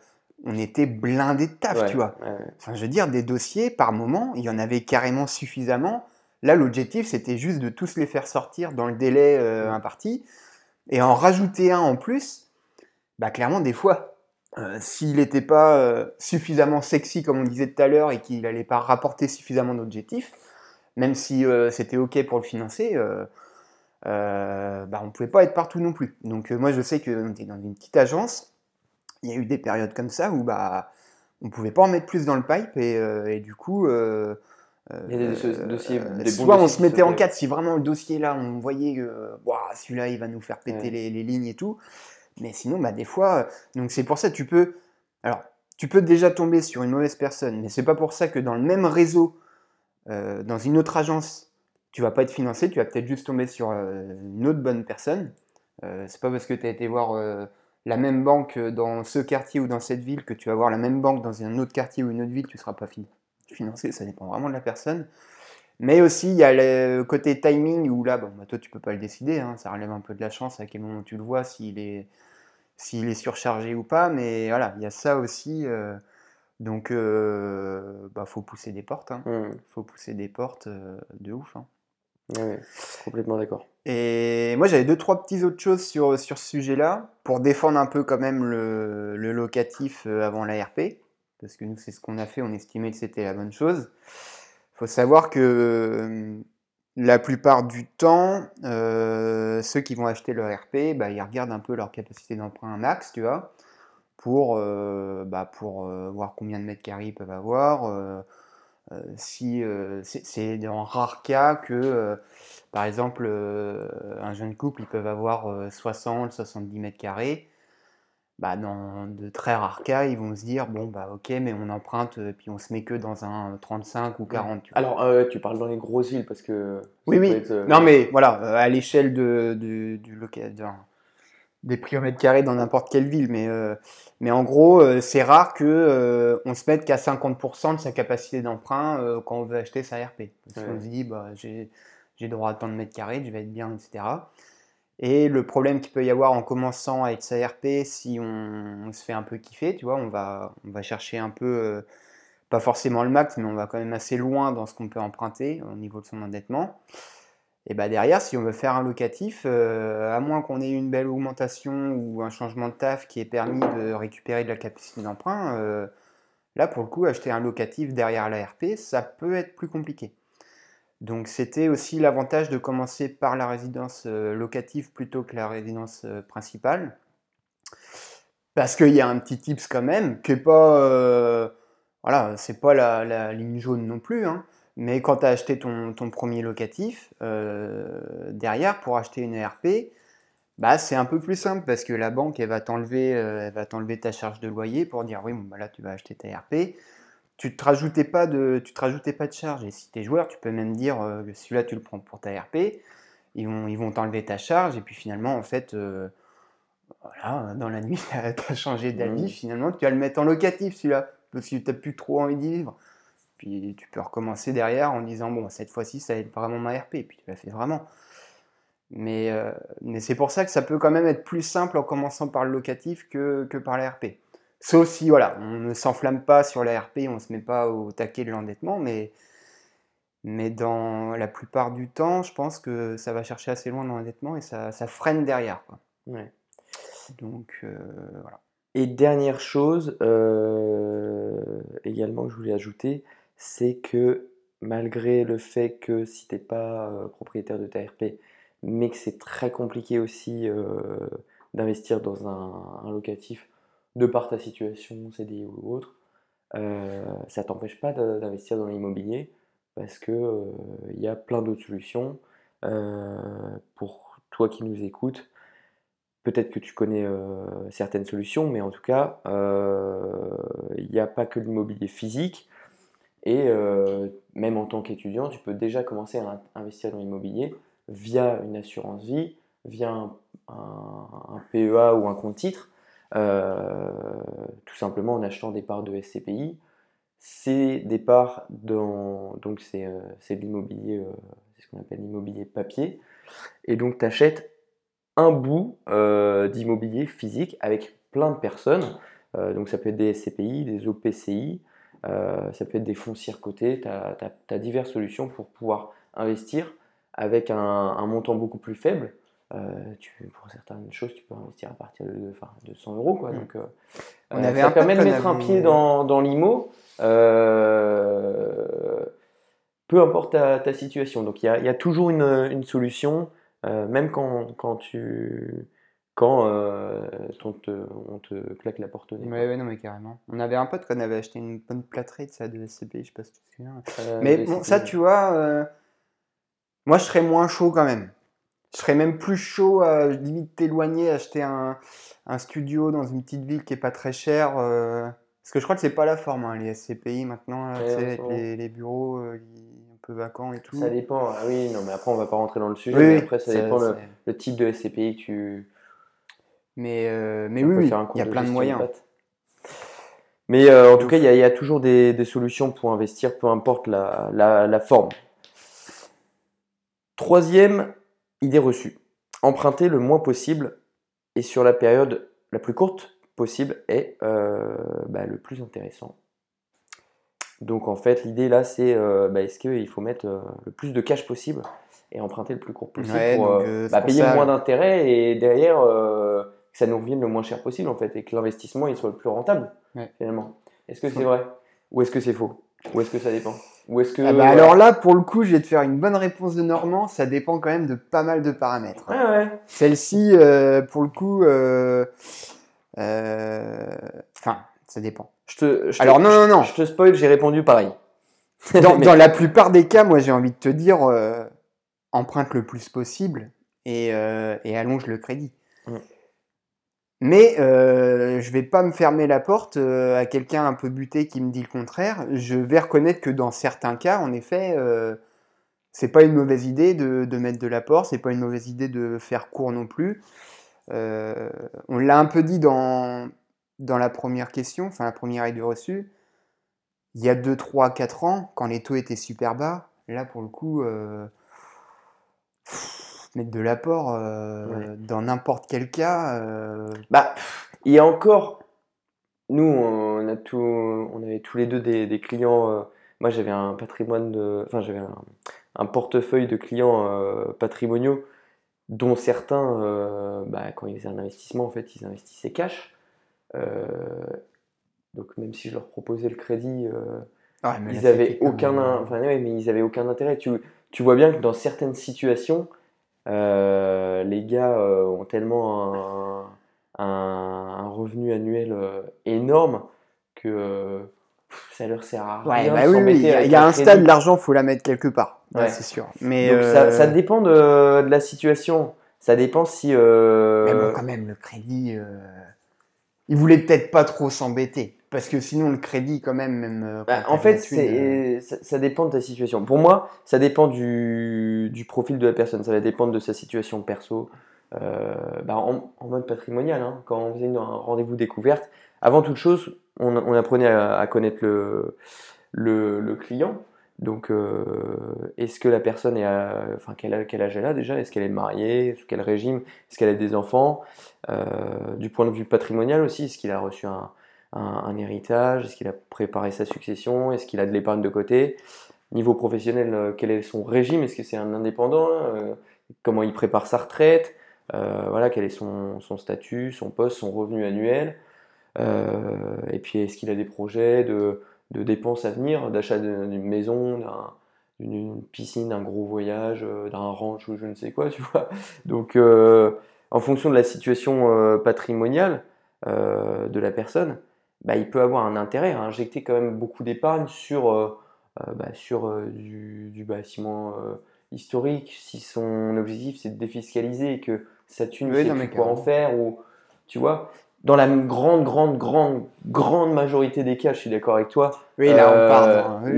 on était blindé de taf, Ouais, tu vois. ouais, ouais. Enfin, je veux dire, des dossiers, par moment, il y en avait carrément suffisamment. Là, l'objectif, c'était juste de tous les faire sortir dans le délai euh, Mm. imparti. Et en rajouter un en plus, bah clairement, des fois, euh, s'il n'était pas euh, suffisamment sexy, comme on disait tout à l'heure, et qu'il n'allait pas rapporter suffisamment d'objectifs, même si euh, c'était OK pour le financer, bah, on ne pouvait pas être partout non plus. Donc moi, je sais était dans une petite agence, il y a eu des périodes comme ça où bah, on ne pouvait pas en mettre plus dans le pipe, et, et du coup... Il y a des dossiers- euh, dossiers- des bons soit on se mettait en sautaient. quatre si vraiment le dossier là, on voyait que celui-là il va nous faire péter Ouais. les, les lignes et tout. Mais sinon, bah, des fois, euh, donc c'est pour ça que tu peux. Alors, tu peux déjà tomber sur une mauvaise personne, mais c'est pas pour ça que dans le même réseau, euh, dans une autre agence, tu vas pas être financé, tu vas peut-être juste tomber sur euh, une autre bonne personne. Euh, c'est pas parce que tu as été voir la même banque dans ce quartier ou dans cette ville que tu vas voir la même banque dans un autre quartier ou une autre ville, tu seras pas fin- financé, ça dépend vraiment de la personne. Mais aussi, il y a le côté timing où là, bon, bah, toi, tu peux pas le décider, hein, ça relève un peu de la chance à quel moment tu le vois, s'il est, s'il est surchargé ou pas, mais voilà, il y a ça aussi. euh, donc, euh, bah, faut pousser des portes, hein. Hum, faut pousser des portes euh, de ouf. hein. ouais, complètement d'accord. Et moi, j'avais deux, trois petites autres choses sur, sur ce sujet-là, pour défendre un peu quand même le, le locatif avant l'ARP, parce que nous, c'est ce qu'on a fait, on estimait que c'était la bonne chose. Faut savoir que la plupart du temps, ceux qui vont acheter leur RP, bah, ils regardent un peu leur capacité d'emprunt max, tu vois, pour, bah, voir combien de mètres carrés ils peuvent avoir. si c'est dans rares cas que, par exemple, un jeune couple, ils peuvent avoir euh, 60, 70 mètres carrés. Bah, dans de très rares cas, ils vont se dire, bon, bah ok, mais on emprunte, euh, puis on se met que dans un 35 ou 40. tu vois. Alors, euh, tu parles dans les grosses villes parce que. Oui, oui. être, euh, Non, mais voilà, euh, à l'échelle de, de- du des prix au mètre carré dans n'importe quelle ville. Mais, mais en gros, c'est rare que on se mette qu'à 50% de sa capacité d'emprunt quand on veut acheter sa RP. Parce Ouais. qu'on se dit, bah, j'ai j'ai droit à tant de mètres carrés, je vais être bien, etc. Et le problème qu'il peut y avoir en commençant avec sa RP, si on, se fait un peu kiffer, tu vois, on va, chercher un peu, euh, pas forcément le max, mais on va quand même assez loin dans ce qu'on peut emprunter au niveau de son endettement. Et bah derrière, si on veut faire un locatif, euh, à moins qu'on ait une belle augmentation ou un changement de taf qui ait permis de récupérer de la capacité d'emprunt, euh, là pour le coup, acheter un locatif derrière la RP, ça peut être plus compliqué. Donc c'était aussi l'avantage de commencer par la résidence euh, locative plutôt que la résidence euh, principale. Parce qu'il y a un petit tips quand même, qui est pas, euh, voilà, c'est pas la, ligne jaune non plus, hein. Mais quand tu as acheté ton, ton premier locatif, derrière, pour acheter une ERP, bah, c'est un peu plus simple parce que la banque, elle va t'enlever, elle va t'enlever ta charge de loyer pour dire oui, bon, bah là, tu vas acheter ta ERP. Tu te rajoutais pas de, tu te rajoutais pas de charge. Et si tu es joueur, tu peux même dire euh, que celui-là, tu le prends pour ta ERP. Ils vont, ils vont t'enlever ta charge. Et puis finalement, en fait, euh, voilà, dans la nuit, tu as changé d'avis. Mhm. Finalement, tu vas le mettre en locatif, celui-là, parce que tu n'as plus trop envie d'y vivre. Puis tu peux recommencer derrière en disant bon, cette fois-ci, ça va être vraiment ma RP. Et puis tu l'as fait vraiment. Mais, euh, mais c'est pour ça que ça peut quand même être plus simple en commençant par le locatif que, que par la RP. Sauf si voilà, on ne s'enflamme pas sur la RP, on ne se met pas au taquet de l'endettement, mais, mais dans la plupart du temps, je pense que ça va chercher assez loin dans l'endettement et ça, ça freine derrière. quoi. Ouais. Donc euh, voilà. Et dernière chose euh, également que je voulais ajouter, c'est que malgré le fait que si t'es pas euh, propriétaire de ta RP, mais que c'est très compliqué aussi d'investir dans un, un locatif, de par ta situation, CDI ou autre, euh, ça t'empêche pas d'investir dans l'immobilier parce que euh, il y a plein d'autres solutions. Euh, pour toi qui nous écoutes, peut-être que tu connais euh, certaines solutions, mais en tout cas, euh, il n'y a pas que l'immobilier physique. Et euh, même en tant qu'étudiant, tu peux déjà commencer à in- investir dans l'immobilier via une assurance vie, via un, un- PEA ou un compte titre, euh, tout simplement en achetant des parts de SCPI. C'est des parts dans, donc c'est euh, l'immobilier, euh, c'est ce qu'on appelle l'immobilier papier. Et donc tu achètes un bout euh, d'immobilier physique avec plein de personnes. Euh, donc ça peut être des SCPI, des OPCI, euh, ça peut être des foncières cotées. Tu as, diverses solutions pour pouvoir investir avec un montant beaucoup plus faible. Euh, tu, pour certaines choses, tu peux investir à partir de, enfin, de 100 euros. Quoi. Mm. Donc, euh, On euh, avait ça un permet de mettre un pied dans, dans l'IMO. peu importe ta, ta situation. Donc il y a, il y a toujours une, une solution, même quand, quand tu quand on, te, on te claque la porte au nez. Ouais, ouais, non, mais carrément. On avait un pote qu'on avait acheté une bonne plâtrée de ça de SCPI, je sais pas si tu te souviens. Mais bon, ça, tu vois, moi, je serais moins chaud quand même. Je serais même plus chaud à limite t'éloigner, acheter un, un studio dans une petite ville qui est pas très cher. euh, parce que je crois que c'est pas la forme, hein, les SCPI maintenant, là, Ouais, avec les, les bureaux euh, un peu vacants et tout. Ça dépend. Ah oui, non, mais après on va pas rentrer dans le sujet. Oui, mais oui, après ça, ça- dépend le, type de SCPI que tu. Mais, euh, mais on oui, il y a plein de moyens. Mais euh, en tout cas, il y, a- il y a toujours des, des solutions pour investir, peu importe la, la- la forme. Troisième idée reçue. Emprunter le moins possible et sur la période la plus courte possible est euh, bah, le plus intéressant. Donc en fait, l'idée là, c'est euh, bah, est-ce qu'il faut mettre euh, le plus de cash possible et emprunter le plus court possible Ouais, pour donc, c'est bah, pour payer ça, le moins d'intérêt et derrière euh, que ça nous revienne le moins cher possible en fait et que l'investissement il soit le plus rentable Ouais. finalement. Est-ce que c'est vrai ou est-ce que c'est faux ou est-ce que ça dépend? Ou est-ce que Ah bah voilà. alors là, pour le coup, je vais te faire une bonne réponse de Normand. Ça dépend quand même de pas mal de paramètres. ouais Celle-ci, euh, pour le coup, euh, euh, enfin, ça dépend. je te, je te- Alors non, non, non. je te spoil j'ai répondu pareil. Dans, Mais- dans la plupart des cas, moi, j'ai envie de te dire, euh, emprunte le plus possible et, euh, et allonge le crédit. Mm. Mais euh, je vais pas me fermer la porte euh, à quelqu'un un peu buté qui me dit le contraire. Je vais reconnaître que dans certains cas, en effet, euh, c'est pas une mauvaise idée de, de mettre de l'apport, c'est pas une mauvaise idée de faire court non plus. Euh, on l'a un peu dit dans, dans la première question, enfin la première idée reçue. Il y a 2, 3, 4 ans, quand les taux étaient super bas, là pour le coup, euh, mettre de l'apport euh, Ouais. dans n'importe quel cas, euh, Bah, il y a encore. Nous, on, a tout, on avait tous les deux des, des clients. euh, moi, j'avais un patrimoine de. Enfin, j'avais un, un portefeuille de clients patrimoniaux, dont certains, euh, bah, quand ils faisaient un investissement, en fait, ils investissaient cash. Euh, donc, même si je leur proposais le crédit, euh, là, ils avaient c'était comme, aucun, enfin, ouais, mais ils avaient aucun intérêt. Tu, tu vois bien que dans certaines situations, les gars euh, ont tellement un, un- un revenu annuel euh, énorme que euh, ça leur sert à Ouais, rien bah oui, oui, il y a, y un stade, l'argent, faut la mettre quelque part, Ouais, c'est sûr. Mais, Donc ça, ça euh, dépend de, de la situation. Ça dépend si. euh, mais bon, quand même, le crédit, euh, il voulait peut-être pas trop s'embêter, parce que sinon, le crédit, quand même, même. euh, Bah, en fait, thune, euh, c'est, ça, ça dépend de ta situation. Pour moi, ça dépend du, du profil de la personne. Ça va dépendre de sa situation perso. Euh, bah, en, en mode patrimonial, hein, quand on faisait une- un rendez-vous découverte, avant toute chose, on, on apprenait à, à connaître le, le, le client. Donc, euh, est-ce que la personne est à, enfin, quel, âge- quel âge elle a déjà? Est-ce qu'elle est mariée? Sous quel régime? Est-ce qu'elle a des enfants? Euh, Du point de vue patrimonial aussi, est-ce qu'il a reçu un, un, héritage? Est-ce qu'il a préparé sa succession? Est-ce qu'il a de l'épargne de côté? Niveau professionnel, euh, quel est son régime? Est-ce que c'est un indépendant? Euh, Comment il prépare sa retraite? Euh, Voilà, quel est son, statut, son poste, son revenu annuel? Et puis, est-ce qu'il a des projets de, dépenses à venir, d'achat d'une maison, d'un- d'une piscine, d'un gros voyage, d'un ranch ou je ne sais quoi, tu vois? Donc, en fonction de la situation patrimoniale, de la personne, bah, il peut avoir un intérêt à injecter quand même beaucoup d'épargne sur, euh, euh, bah, sur du, du, bâtiment historique. Si son objectif c'est de défiscaliser et que sa thune ne sait quoi en faire, ou tu vois, dans la grande, grande, grande, grande majorité des cas, je suis d'accord avec toi. Oui, là, on parle.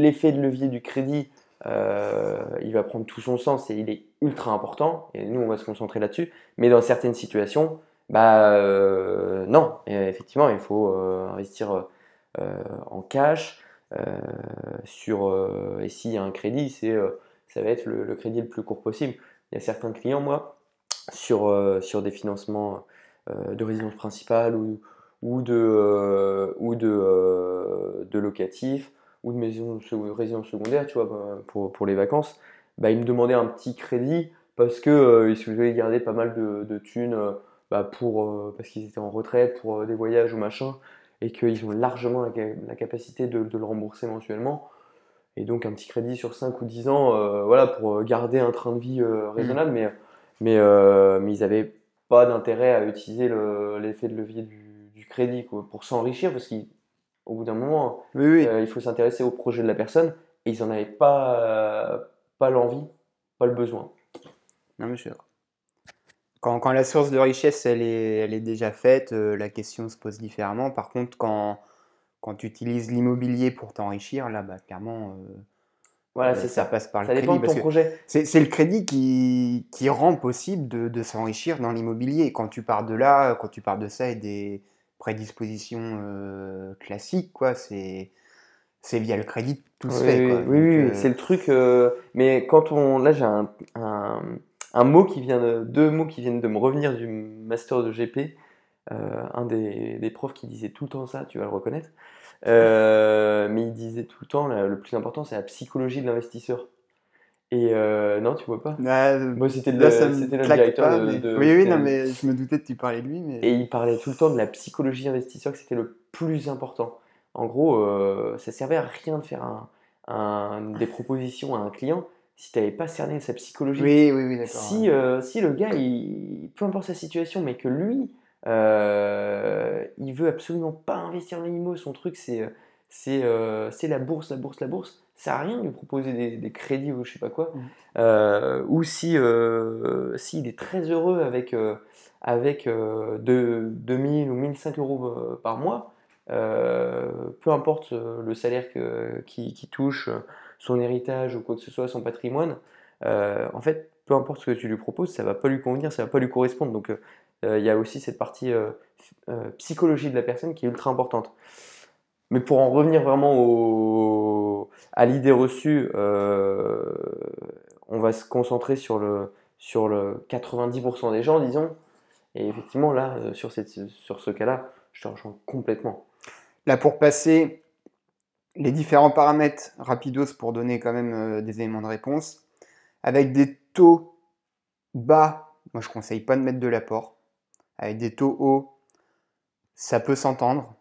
L'effet de levier du crédit, euh, il va prendre tout son sens et il est ultra important. Et nous, on va se concentrer là-dessus. Mais dans certaines situations, bah euh, non. effectivement, il faut euh, investir en cash. sur, et s'il y a un crédit, c'est, ça va être le, crédit le plus court possible. Il y a certains clients, moi, sur, sur des financements de résidence principale ou, ou de, ou de, de locatif ou de maison de résidence secondaire, tu vois, bah, pour, pour, les vacances, bah, ils me demandaient un petit crédit parce qu'ils euh, ils souhaitaient garder pas mal de, thunes euh, bah, pour, euh, parce qu'ils étaient en retraite pour des voyages ou machin, et qu'ils ont largement la, capacité de, de, le rembourser mensuellement. Et donc un petit crédit sur 5 ou 10 ans, voilà, pour garder un train de vie raisonnable, mmh. mais, mais, mais ils n'avaient pas d'intérêt à utiliser l'effet de levier du, du crédit quoi, pour s'enrichir, parce qu'ils au bout d'un moment, euh, il faut s'intéresser au projet de la personne et ils n'en avaient pas, pas l'envie, pas le besoin. Non, mais Quand, quand, la source de richesse elle est, elle est déjà faite, euh, la question se pose différemment. Par contre, quand, quand tu utilises l'immobilier pour t'enrichir, là, bah, clairement, euh, voilà, c'est ça. passe par le ça crédit. Dépend de ton projet. C'est le crédit qui, qui rend possible de, de s'enrichir dans l'immobilier. Quand tu pars de là, quand tu pars de ça et des, prédisposition euh, classique, quoi. C'est c'est via le crédit tout se fait. Quoi. Oui, oui, euh, c'est le truc. Euh, mais quand on, là, j'ai un, un, mot qui vient de, deux mots qui viennent de me revenir du master de GP. un des, des, profs qui disait tout le temps ça, tu vas le reconnaître. mais il disait tout le temps, le plus important, c'est la psychologie de l'investisseur. Et euh, non, tu vois pas bah, Moi, c'était le directeur de, Oui, oui, non, mais je me doutais que tu parlais de lui. Mais... Et il parlait tout le temps de la psychologie investisseur, que c'était le plus important. En gros, euh, ça servait à rien de faire un, des propositions à un client si tu n'avais pas cerné sa psychologie. Oui, oui, oui, d'accord. Si, euh, si le gars, il, peu importe sa situation, mais que lui, euh, il veut absolument pas investir dans l'IMO, son truc, c'est c'est la bourse, la bourse, la bourse ça sert à rien de lui proposer des, crédits ou je sais pas quoi. Mmh. Euh, ou si euh, s'il est très heureux avec, euh, avec 2000 ou 1005 euros par mois, peu importe le salaire qu'il qui, touche, son héritage ou quoi que ce soit, son patrimoine, en fait, peu importe ce que tu lui proposes, ça va pas lui convenir, ça va pas lui correspondre. Donc il y a aussi cette partie psychologie de la personne qui est ultra importante. Mais pour en revenir vraiment à l'idée reçue, euh, on va se concentrer sur le, sur le 90% des gens, disons. Et effectivement, là, euh, sur, cette, sur ce cas-là, je te rejoins complètement. Là, pour passer les différents paramètres rapidos pour donner quand même euh, des éléments de réponse, avec des taux bas, moi je ne conseille pas de mettre de l'apport. Avec des taux hauts, ça peut s'entendre.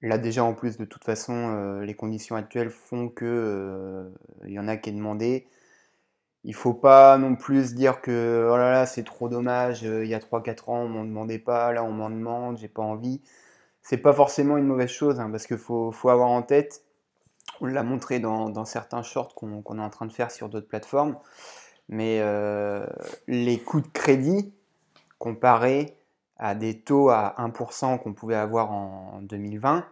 Là déjà en plus de toute façon euh, les conditions actuelles font que euh, il y en a qui est demandé. Il faut pas non plus dire que oh là là c'est trop dommage, il y a 3-4 ans on m'en demandait pas, là on m'en demande, j'ai pas envie. C'est pas forcément une mauvaise chose hein, parce qu'il faut, avoir en tête, on l'a montré dans, certains shorts qu'on est en train de faire sur d'autres plateformes, mais les coûts de crédit comparés à des taux à 1% qu'on pouvait avoir en 2020,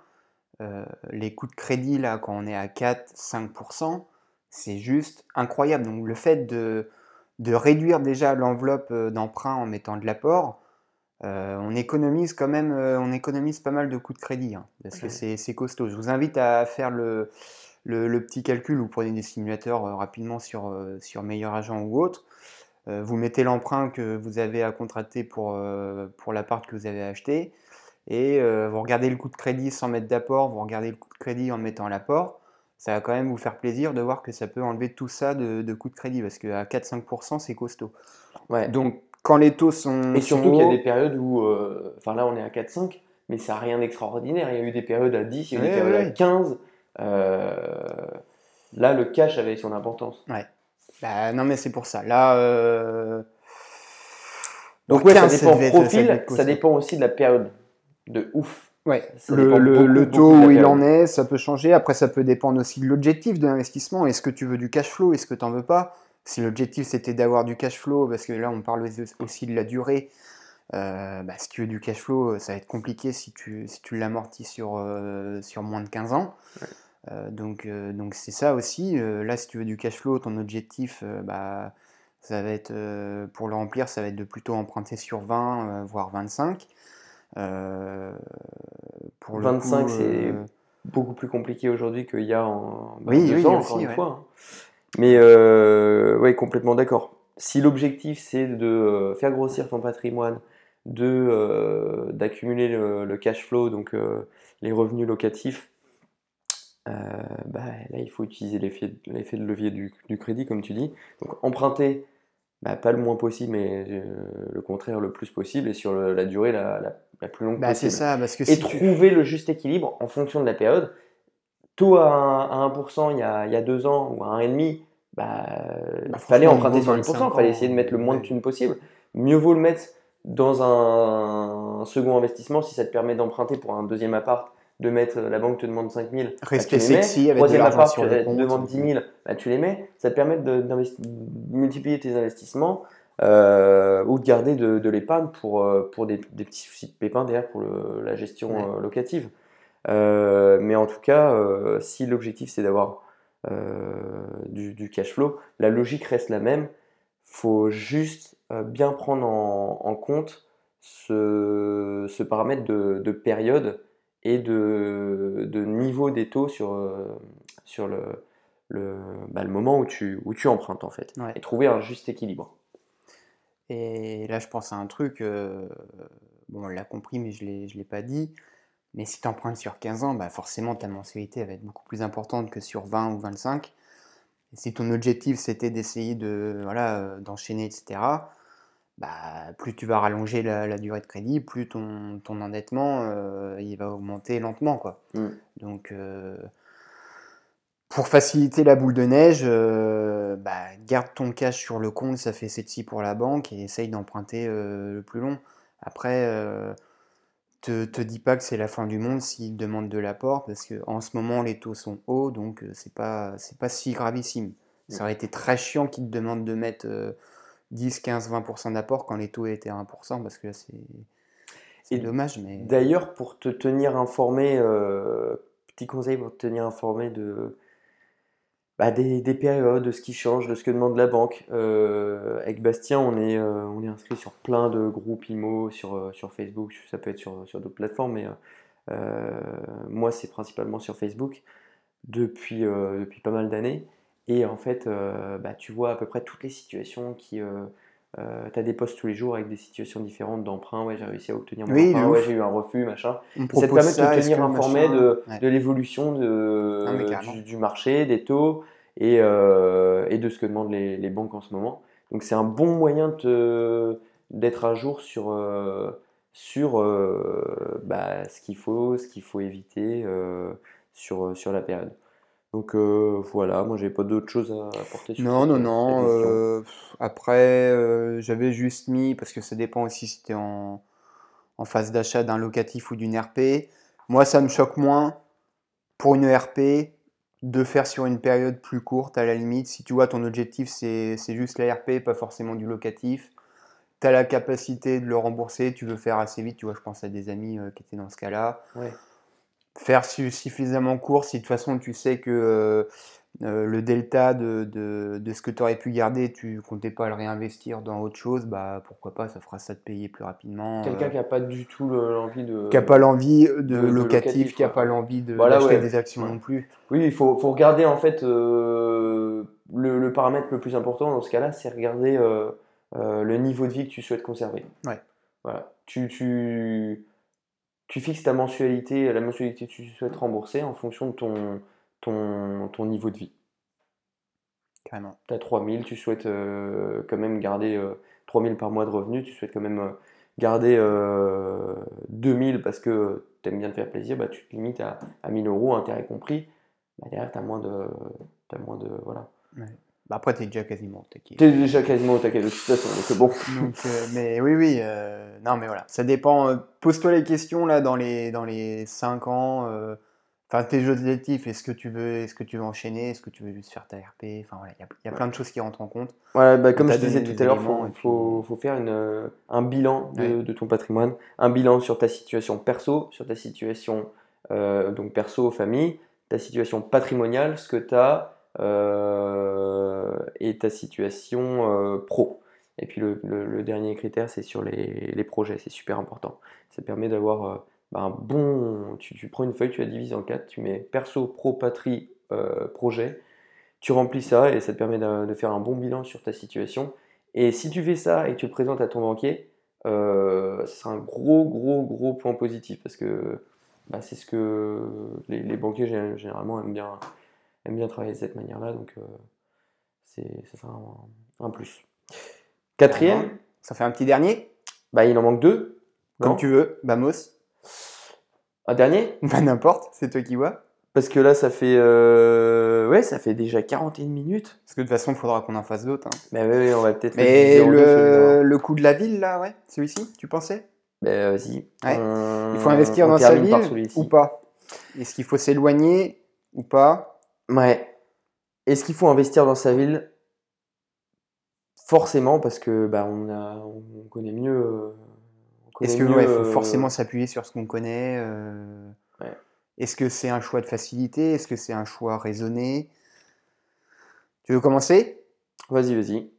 euh, les coûts de crédit, là, quand on est à 4-5%, c'est juste incroyable. Donc le fait de, de réduire déjà l'enveloppe euh, d'emprunt en mettant de l'apport, euh, on économise quand même, on économise pas mal de coûts de crédit, hein, parce que c'est costaud. Je vous invite à faire le, le, petit calcul, vous prenez des simulateurs rapidement sur, sur Meilleur Agent ou autre. vous mettez l'emprunt que vous avez à contracter pour, pour l'appart que vous avez acheté et euh, vous regardez le coût de crédit sans mettre d'apport, vous regardez le coût de crédit en mettant l'apport, ça va quand même vous faire plaisir de voir que ça peut enlever tout ça de, de coût de crédit, parce qu'à 4-5%, c'est costaud. Ouais. Donc, quand les taux sont. Et surtout qu'il y a des périodes où. Euh, enfin, là, on est à 4-5, mais ça n'a rien d'extraordinaire. Il y a eu des périodes à 10, il y a eu des périodes à 15. Euh, là, le cash avait son importance. Ouais. Bah, non, mais c'est pour ça. Là. Donc, Alors, ouais, ça 15, ça dépend ça profil, être ça dépend aussi de la période. De ouf. Ouais, le, le- beaucoup, le taux où il en est, ça peut changer. Après, ça peut dépendre aussi de l'objectif de l'investissement. Est-ce que tu veux du cash flow? Est-ce que tu n'en veux pas? Si l'objectif c'était d'avoir du cash flow, parce que là on parle aussi de la durée, euh, bah, si tu veux du cash flow, ça va être compliqué si tu, si tu l'amortis sur, euh, sur moins de 15 ans. Ouais. Euh, donc euh, donc c'est ça aussi. Euh, là, si tu veux du cash flow, ton objectif, euh, bah, ça va être, euh, pour le remplir, ça va être de plutôt emprunter sur 20, euh, voire 25. Euh, pour le 25, coup, c'est euh, beaucoup plus compliqué aujourd'hui qu'il y a en bah, Oui, deux oui, ans, aussi, encore une ouais. fois. Mais euh, ouais, complètement d'accord. Si l'objectif c'est de euh, faire grossir ton patrimoine, de euh, d'accumuler le, le cash flow, donc euh, les revenus locatifs, bah, là il faut utiliser l'effet de levier du, du crédit, comme tu dis. Donc emprunter, bah, pas le moins possible, mais le contraire le plus possible, et sur le- la durée la, la- la plus longue bah, possible ça, parce que et si tu- trouver le juste équilibre en fonction de la période. Taux à, un- à 1% il y a, il y a deux ans ou à 1,5, bah, Bah, fallait emprunter sur niveau 10%, 25 fallait essayer de mettre le moins de thunes possible. Mieux vaut le mettre dans un, second investissement si ça te permet d'emprunter pour un deuxième appart, de mettre, la banque te demande 5 000, bah, Rester tu les mets. avec de Troisième l'argent appart, sur te demande 10 000, bah, tu les mets. Ça te permet de, de multiplier tes investissements euh, ou de garder de, de l'épargne pour, euh, pour des, des petits soucis de pépin derrière pour le- la gestion Ouais. euh, locative. Euh, mais en tout cas, euh, si l'objectif c'est d'avoir euh, du, du cash flow, la logique reste la même. faut juste bien prendre en, en compte ce, ce paramètre de, de période et de, de niveau des taux sur, sur le, le, bah, le moment où tu, où tu empruntes en fait. Ouais. Et trouver un juste équilibre. Et là, je pense à un truc, euh, bon, on l'a compris, mais je ne l'ai pas dit. Mais si tu empruntes sur 15 ans, bah forcément, ta mensualité va être beaucoup plus importante que sur 20 ou 25. Et si ton objectif, c'était d'essayer de, voilà, euh, d'enchaîner, etc., bah, plus tu vas rallonger la, la durée de crédit, plus ton, ton endettement, euh, il va augmenter lentement, quoi. Mm. Donc, euh, pour faciliter la boule de neige, euh, bah, garde ton cash sur le compte, ça fait ci pour la banque et essaye d'emprunter le plus long. Après, te, te dis pas que c'est la fin du monde s'ils demandent de l'apport parce que en ce moment les taux sont hauts donc euh, c'est pas c'est pas si gravissime. Ça aurait été très chiant qu'ils te demandent de mettre euh, 10, 15, 20% d'apport quand les taux étaient à 1% parce que là c'est dommage mais D'ailleurs, pour te tenir informé, euh, petit conseil pour te tenir informé de, bah, des, des périodes, de ce qui change, de ce que demande la banque. Euh, avec Bastien, on est, euh, on est inscrit sur plein de groupes IMO, sur, euh, sur Facebook, ça peut être sur, sur d'autres plateformes, mais moi, c'est principalement sur Facebook depuis, depuis pas mal d'années. Et en fait, bah, tu vois à peu près toutes les situations qui. Euh, tu as des posts tous les jours avec des situations différentes d'emprunt. Ouais, j'ai réussi à obtenir mon Oui, emprunt. Ouais, j'ai eu un refus, machin. Et ça te permet de te tenir informé machin- de, Ouais. de l'évolution de, du, du marché, des taux et, euh, et de ce que demandent les, les banques en ce moment. Donc c'est un bon moyen d'être à jour sur, euh, sur euh, bah, ce qu'il faut, ce qu'il faut éviter sur, sur la période. Donc euh, voilà, moi j'ai pas d'autre chose à apporter sur Non, non, euh, non. euh, après, euh, j'avais juste mis, parce que ça dépend aussi si tu es en, en phase d'achat d'un locatif ou d'une RP. Moi, ça me choque moins pour une RP de faire sur une période plus courte, à la limite. Si tu vois, ton objectif, c'est c'est juste la RP, pas forcément du locatif. Tu as la capacité de le rembourser, tu veux faire assez vite. Tu vois, je pense à des amis qui étaient dans ce cas-là Ouais. Faire su- suffisamment court si de toute façon tu sais que euh, euh, le delta de, de- de ce que tu aurais pu garder, tu comptais pas le réinvestir dans autre chose, bah pourquoi pas, ça fera ça te payer plus rapidement. Quelqu'un euh, qui n'a pas du tout le- l'envie de... qui n'a pas l'envie de, de locatif, locatif, qui n'a pas l'envie de Voilà, ouais. des actions Ouais. non plus. Oui, il faut, faut regarder en fait euh, le, le paramètre le plus important dans ce cas-là, c'est regarder le niveau de vie que tu souhaites conserver. Ouais. Voilà. Tu, tu, tu fixes ta mensualité, la mensualité que tu souhaites rembourser en fonction de ton, ton, ton niveau de vie. Carrément. Tu as 3000, tu souhaites euh, quand même garder euh, 3000 par mois de revenus, tu souhaites quand même euh, garder euh, 2000 parce que tu aimes bien te faire plaisir, bah, tu te limites à, à 1000 euros, intérêt compris. Bah, derrière, tu as moins de. T'as moins de voilà. Bah, après, t'es déjà quasiment au taquet. T'es déjà quasiment au taquet de toute façon, donc bon. Donc, euh, mais oui, oui. euh, non, mais voilà. Ça dépend. euh, Pose-toi les questions là dans les, dans les 5 ans. Enfin, tes jeux objectifs, est-ce que tu veux, est-ce que tu veux enchaîner, est-ce que tu veux juste faire ta RP Enfin voilà, il y y a plein de choses qui rentrent en compte. Voilà, bah, comme je disais tout à l'heure, faut, puis- faut, faut faire une, un bilan de, Ouais. de ton patrimoine, un bilan sur ta situation perso, sur ta situation euh, donc perso, famille, ta situation patrimoniale, ce que tu as, et ta situation euh, pro. Et puis le, dernier critère, c'est sur les, projets, c'est super important. Ça permet d'avoir euh, bah, un bon... Tu, prends une feuille, tu la divises en quatre, tu mets perso, pro, patrie, euh, projet, tu remplis ça et ça te permet de, faire un bon bilan sur ta situation. Et si tu fais ça et que tu le présentes à ton banquier, euh, ce sera un gros, gros, gros point positif parce que bah, c'est ce que les, banquiers gé- généralement aiment bien, aiment bien travailler de cette manière-là. Donc, euh, c'est, ça sera un, un plus. Quatrième, Ça fait un petit dernier, bah, il en manque deux. comme non tu veux. Vamos. Un dernier? Bah n'importe, c'est toi qui vois. Parce que là, ça fait, euh, ouais, ça fait déjà 41 minutes. Parce que de toute façon, il faudra qu'on en fasse d'autres. hein. Mais ouais, ouais, on va peut-être le Mais le, le coup de la ville, là, ouais, celui-ci, tu pensais? Ben vas-y. Ouais. Il faut investir on dans sa ville ou pas? Est-ce qu'il faut s'éloigner ou pas? Ouais. Est-ce qu'il faut investir dans sa ville? Forcément, parce que bah, on, a, on connaît mieux. euh, Est-ce que ouais, faut euh, forcément s'appuyer sur ce qu'on connaît euh, Ouais. Est-ce que c'est un choix de facilité? Est-ce que c'est un choix raisonné? Tu veux commencer? Vas-y, vas-y.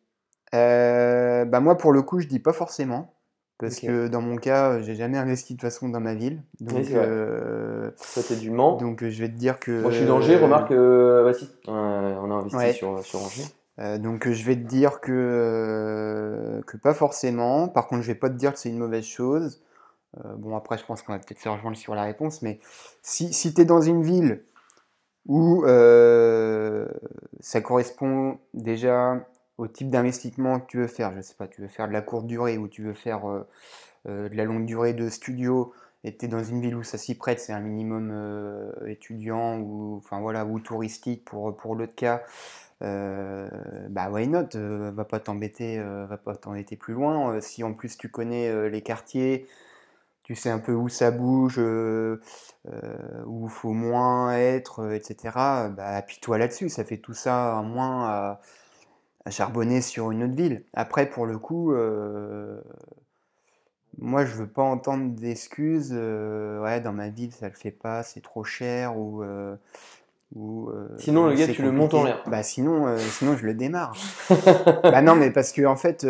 Euh, bah moi, pour le coup, je dis pas forcément. Parce que dans mon cas, euh, j'ai jamais investi de façon dans ma ville. Donc, Oui, euh, Toi, t'es du Mans. donc euh, je vais te dire que. Moi, je suis d'Angers. Remarque, euh, bah si, on a, investi Ouais. sur, sur Angers. Euh, donc je vais te dire que, que pas forcément. Par contre, je vais pas te dire que c'est une mauvaise chose. Bon, après, je pense qu'on va peut-être se rejoindre sur la réponse, mais si, si tu es dans une ville où ça correspond déjà au type d'investissement que tu veux faire, je sais pas, tu veux faire de la courte durée ou tu veux faire euh, euh, de la longue durée de studio, et tu es dans une ville où ça s'y prête, c'est un minimum euh, étudiant ou, voilà, ou touristique pour, pour l'autre cas, bah why not, va pas t'embêter, va pas t'embêter plus loin. Si en plus tu connais les quartiers, tu sais un peu où ça bouge, où il faut moins être, etc. Bah appuie-toi là-dessus, ça fait tout ça moins à charbonner sur une autre ville. Après, pour le coup, euh, moi je veux pas entendre d'excuses. euh, ouais, dans ma ville ça le fait pas, c'est trop cher ou. euh, ou, Sinon, le gars, tu le montes en l'air. Bah sinon, sinon je le démarre. Bah non, mais parce que en fait,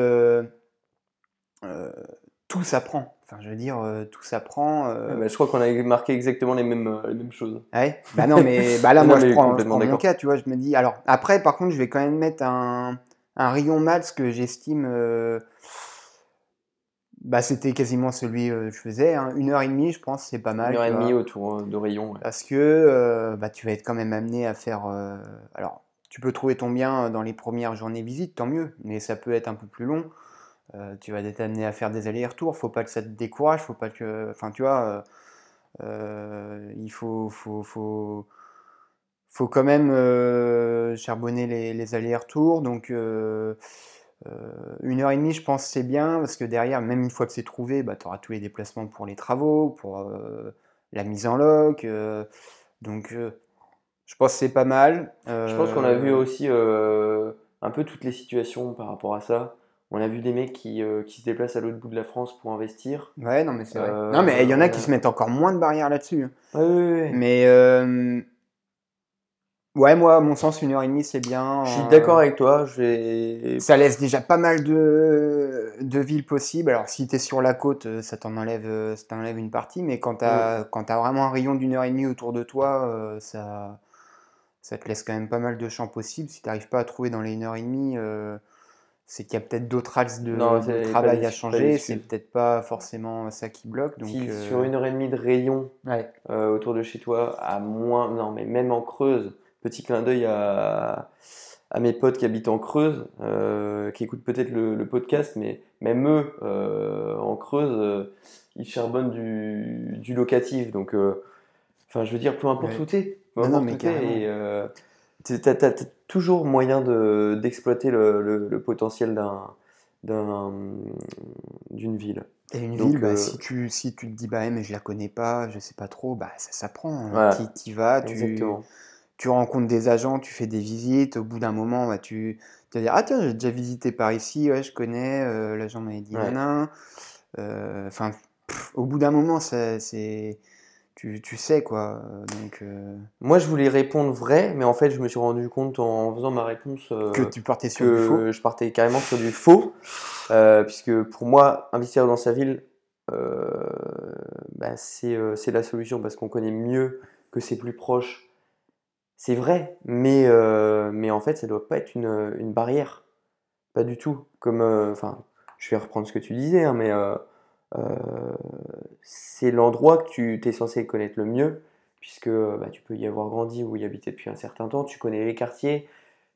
tout s'apprend. Enfin, je veux dire, euh, tout s'apprend. euh, Ouais, bah, je crois qu'on a marqué exactement les mêmes, euh, les mêmes choses. Ouais. Bah non, mais bah là, Non, moi, je prends, je prends mon cas, tu vois, je me dis. Alors, après, par contre, je vais quand même mettre un, un rayon max que j'estime. euh, bah, c'était quasiment celui euh, que je faisais. hein. Une heure et demie, je pense, c'est pas mal. Une heure et demie autour euh, de rayon. ouais. Parce que euh, bah, tu vas être quand même amené à faire. euh, alors, tu peux trouver ton bien dans les premières journées visite, tant mieux, mais ça peut être un peu plus long. Euh, tu vas être amené à faire des allers-retours. Faut pas que ça te décourage. Faut pas que. Enfin, tu vois, euh, euh, il faut, faut, faut, faut quand même euh, charbonner les, les allers-retours. Donc, une heure et demie, je pense, c'est bien parce que derrière, même une fois que c'est trouvé, bah, tu auras tous les déplacements pour les travaux, pour la mise en loc. donc, je pense que c'est pas mal. Je pense qu'on a vu aussi un peu toutes les situations par rapport à ça. On a vu des mecs qui, euh, qui se déplacent à l'autre bout de la France pour investir. Ouais, non, mais c'est vrai. Euh, Non, mais il y en a qui a- se mettent encore moins de barrières là-dessus. hein. Ouais, ouais, ouais. Mais, euh, ouais, moi, à mon sens, une heure et demie, c'est bien. Je suis euh, d'accord avec toi. Ça laisse déjà pas mal de, de villes possibles. Alors, si tu es sur la côte, euh, ça t'en enlève, euh, ça t'enlève une partie. Mais quand tu as, vraiment un rayon d'une heure et demie autour de toi, euh, ça, ça te laisse quand même pas mal de champs possibles. Si tu n'arrives pas à trouver dans les une heure et demie, euh, c'est qu'il y a peut-être d'autres axes de, Non, travail à changer. C'est peut-être pas forcément ça qui bloque. Donc, Si euh, sur une heure et demie de rayon ouais. euh, autour de chez toi, à moins, non, mais même en Creuse, petit clin d'œil à, à mes potes qui habitent en Creuse, euh, qui écoutent peut-être le, le podcast, mais même eux, en Creuse, ils charbonnent du, du locatif. Donc, enfin, je veux dire, peu importe Ouais. où t'es, peu Non, mais où t'es, euh, tu as, toujours moyen d'exploiter le, le, le, potentiel d'une ville. Et une ville, bah, si, tu, si tu te dis, bah, mais je la connais pas, je sais pas trop, bah, ça s'apprend. Hein. Tu y vas, tu, tu rencontres des agents, tu fais des visites. Au bout d'un moment, bah, tu, tu vas dire, ah tiens, j'ai déjà visité par ici, ouais, je connais, euh, l'agent m'avait dit, non, euh, Enfin, au bout d'un moment, c'est tu, tu, sais quoi. Donc, euh, Moi, je voulais répondre vrai, mais en fait, je me suis rendu compte en faisant ma réponse que tu partais sur du faux. Je partais carrément sur du faux, puisque pour moi, investir dans sa ville, bah, c'est la solution parce qu'on connaît mieux que c'est plus proche c'est vrai, mais, euh, mais en fait, ça ne doit pas être une, une, barrière. Pas du tout. Comme, euh, enfin, je vais reprendre ce que tu disais, hein, mais euh, c'est l'endroit que tu es censé connaître le mieux, puisque bah, tu peux y avoir grandi ou y habiter depuis un certain temps, tu connais les quartiers,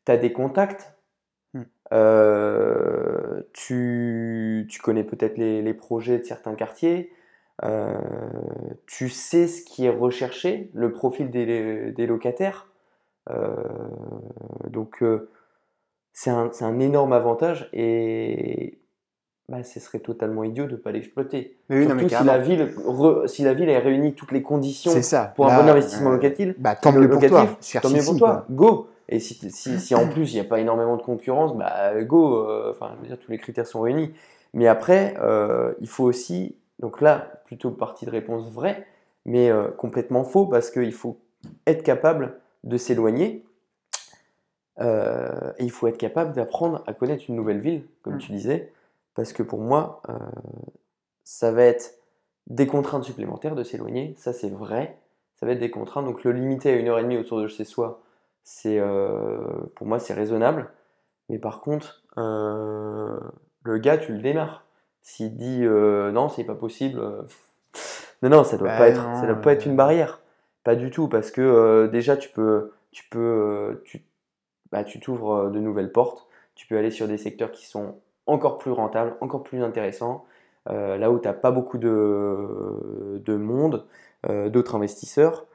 tu as des contacts, hmm. tu, tu, connais peut-être les, les, projets de certains quartiers, tu sais ce qui est recherché, le profil des, des locataires. Euh, donc euh, c'est un, un, énorme avantage et bah, ce serait totalement idiot de ne pas l'exploiter. Surtout si la, ville si la ville a réuni toutes les conditions pour un bon investissement euh, locatif, bah, tant mieux pour toi. Tant mieux pour toi. Go. Et si, si, si en plus il n'y a pas énormément de concurrence, bah go. Enfin, je veux dire, tous les critères sont réunis. Mais après, il faut aussi, donc là, plutôt partie de réponse vraie, mais complètement faux parce qu'il faut être capable de s'éloigner. Euh, et il faut être capable d'apprendre à connaître une nouvelle ville, comme mm. tu disais, parce que pour moi, euh, ça va être des contraintes supplémentaires de s'éloigner, ça c'est vrai, ça va être des contraintes, donc le limiter à une heure et demie autour de chez soi, c'est euh, pour moi c'est raisonnable, mais par contre, le gars, tu le démarres. S'il dit non, c'est pas possible, non, non, ça doit, bah pas, être, ça doit pas être une barrière. Pas du tout, parce que euh, déjà, tu peux, tu peux, euh, tu, bah, tu t'ouvres euh, de nouvelles portes. Tu peux aller sur des secteurs qui sont encore plus rentables, encore plus intéressants, là où tu n'as pas beaucoup de, de monde, d'autres investisseurs.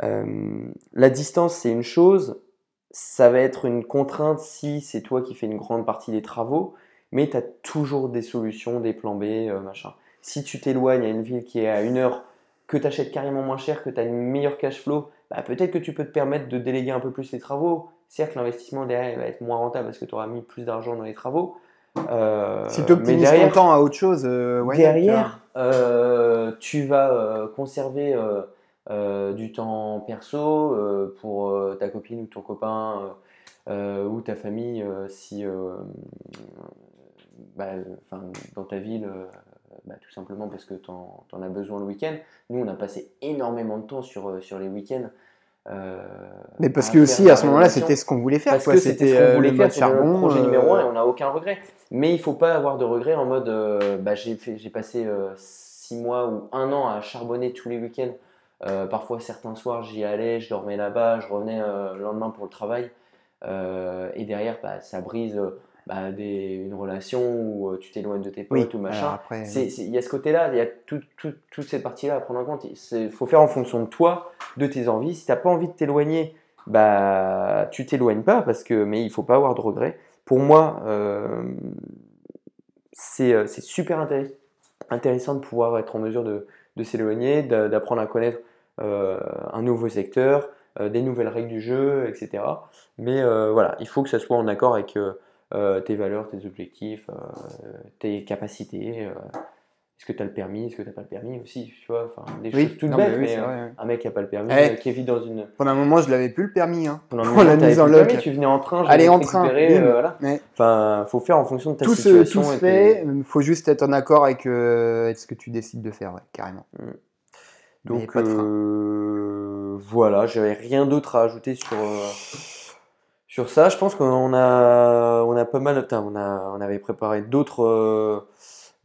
la distance, c'est une chose. Ça va être une contrainte si c'est toi qui fais une grande partie des travaux, mais tu as toujours des solutions, des plans B, machin. Si tu t'éloignes à une ville qui est à une heure que tu achètes carrément moins cher, que tu as une meilleure cash flow, bah, peut-être que tu peux te permettre de déléguer un peu plus les travaux. Certes, l'investissement derrière va être moins rentable parce que tu auras mis plus d'argent dans les travaux. Euh, si tu optimises ton temps à autre chose, euh, derrière, euh, tu vas conserver du temps perso pour ta copine ou ton copain ou ta famille si bah, dans ta ville bah, tout simplement parce que tu en, as besoin le week-end. Nous, on a passé énormément de temps sur, euh, sur les week-ends. Euh, mais parce que aussi à ce moment-là, c'était ce qu'on voulait faire. Parce que c'était ce qu'on euh, faire, le projet numéro un et on n'a aucun regret. Mais il faut pas avoir de regret en mode bah, j'ai passé six mois ou un an à charbonner tous les week-ends. parfois, certains soirs, j'y allais, je dormais là-bas, je revenais le lendemain pour le travail. et derrière, bah, ça brise bah, des, une relation où euh, tu t'éloignes de tes potes ou machin. Il y a ce côté-là, il y a toute tout, toute cette partie-là à prendre en compte. Il faut faire en fonction de toi, de tes envies. Si tu n'as pas envie de t'éloigner, bah, tu t'éloignes pas, parce que, mais il faut pas avoir de regrets. Pour moi, euh, euh c'est super intéressant de pouvoir être en mesure de, s'éloigner, d'apprendre à connaître euh, un nouveau secteur, des nouvelles règles du jeu, etc. Mais voilà, il faut que ça soit en accord avec tes valeurs, tes objectifs, tes capacités. Euh, est-ce que tu as le permis? Est-ce que tu n'as pas le permis aussi Tu vois, enfin, des choses toutes bêtes, mais, un mec qui n'a pas le permis, eh, qui vit dans une. Pendant un moment, je l'avais plus le permis. Hein. Pendant un moment, la mise en permis, tu venais en train, Allez, en train. voilà. Enfin, faut faire en fonction de ta situation. tout se fait, il faut juste être en accord avec, ce que tu décides de faire, carrément. Mm. Donc, voilà, j'avais rien d'autre à ajouter sur sur ça, je pense qu'on a, on a pas mal. Putain, on, a, on avait préparé d'autres.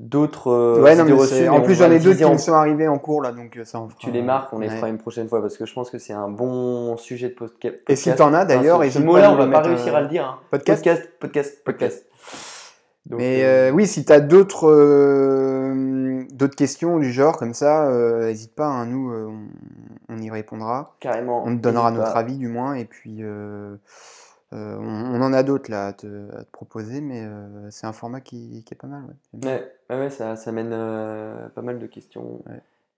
Euh, d'autres euh, ouais, non, reçues, en plus j'en ai deux qui me sont arrivés en cours là donc euh, ça tu les marques on les fera une prochaine fois parce que je pense que c'est un bon sujet de podcast et si t'en as d'ailleurs ce mot-là on va pas réussir à le dire hein. podcast podcast podcast podcast, mais oui si t'as d'autres d'autres questions du genre comme ça, n'hésite pas, hein, nous, on, on y répondra. Carrément. On te donnera notre avis du moins, et puis euh, on, on en a d'autres là à te, à te proposer, mais euh, c'est un format qui, qui est pas mal. Ouais. Ouais, ouais, ouais, ça, ça mène euh, pas mal de questions.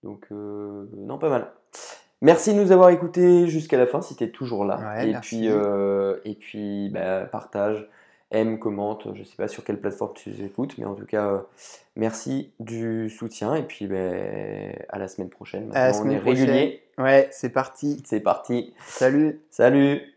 Donc, non, pas mal. Merci de nous avoir écoutés jusqu'à la fin si tu es toujours là. Et, merci. puis, et puis, bah, partage, aime, commente. Je sais pas sur quelle plateforme tu écoutes, mais en tout cas, merci du soutien. Et puis, bah, à la semaine prochaine. À la Maintenant, on est semaine prochaine. régulier. Ouais, c'est parti. C'est parti. Salut. Salut!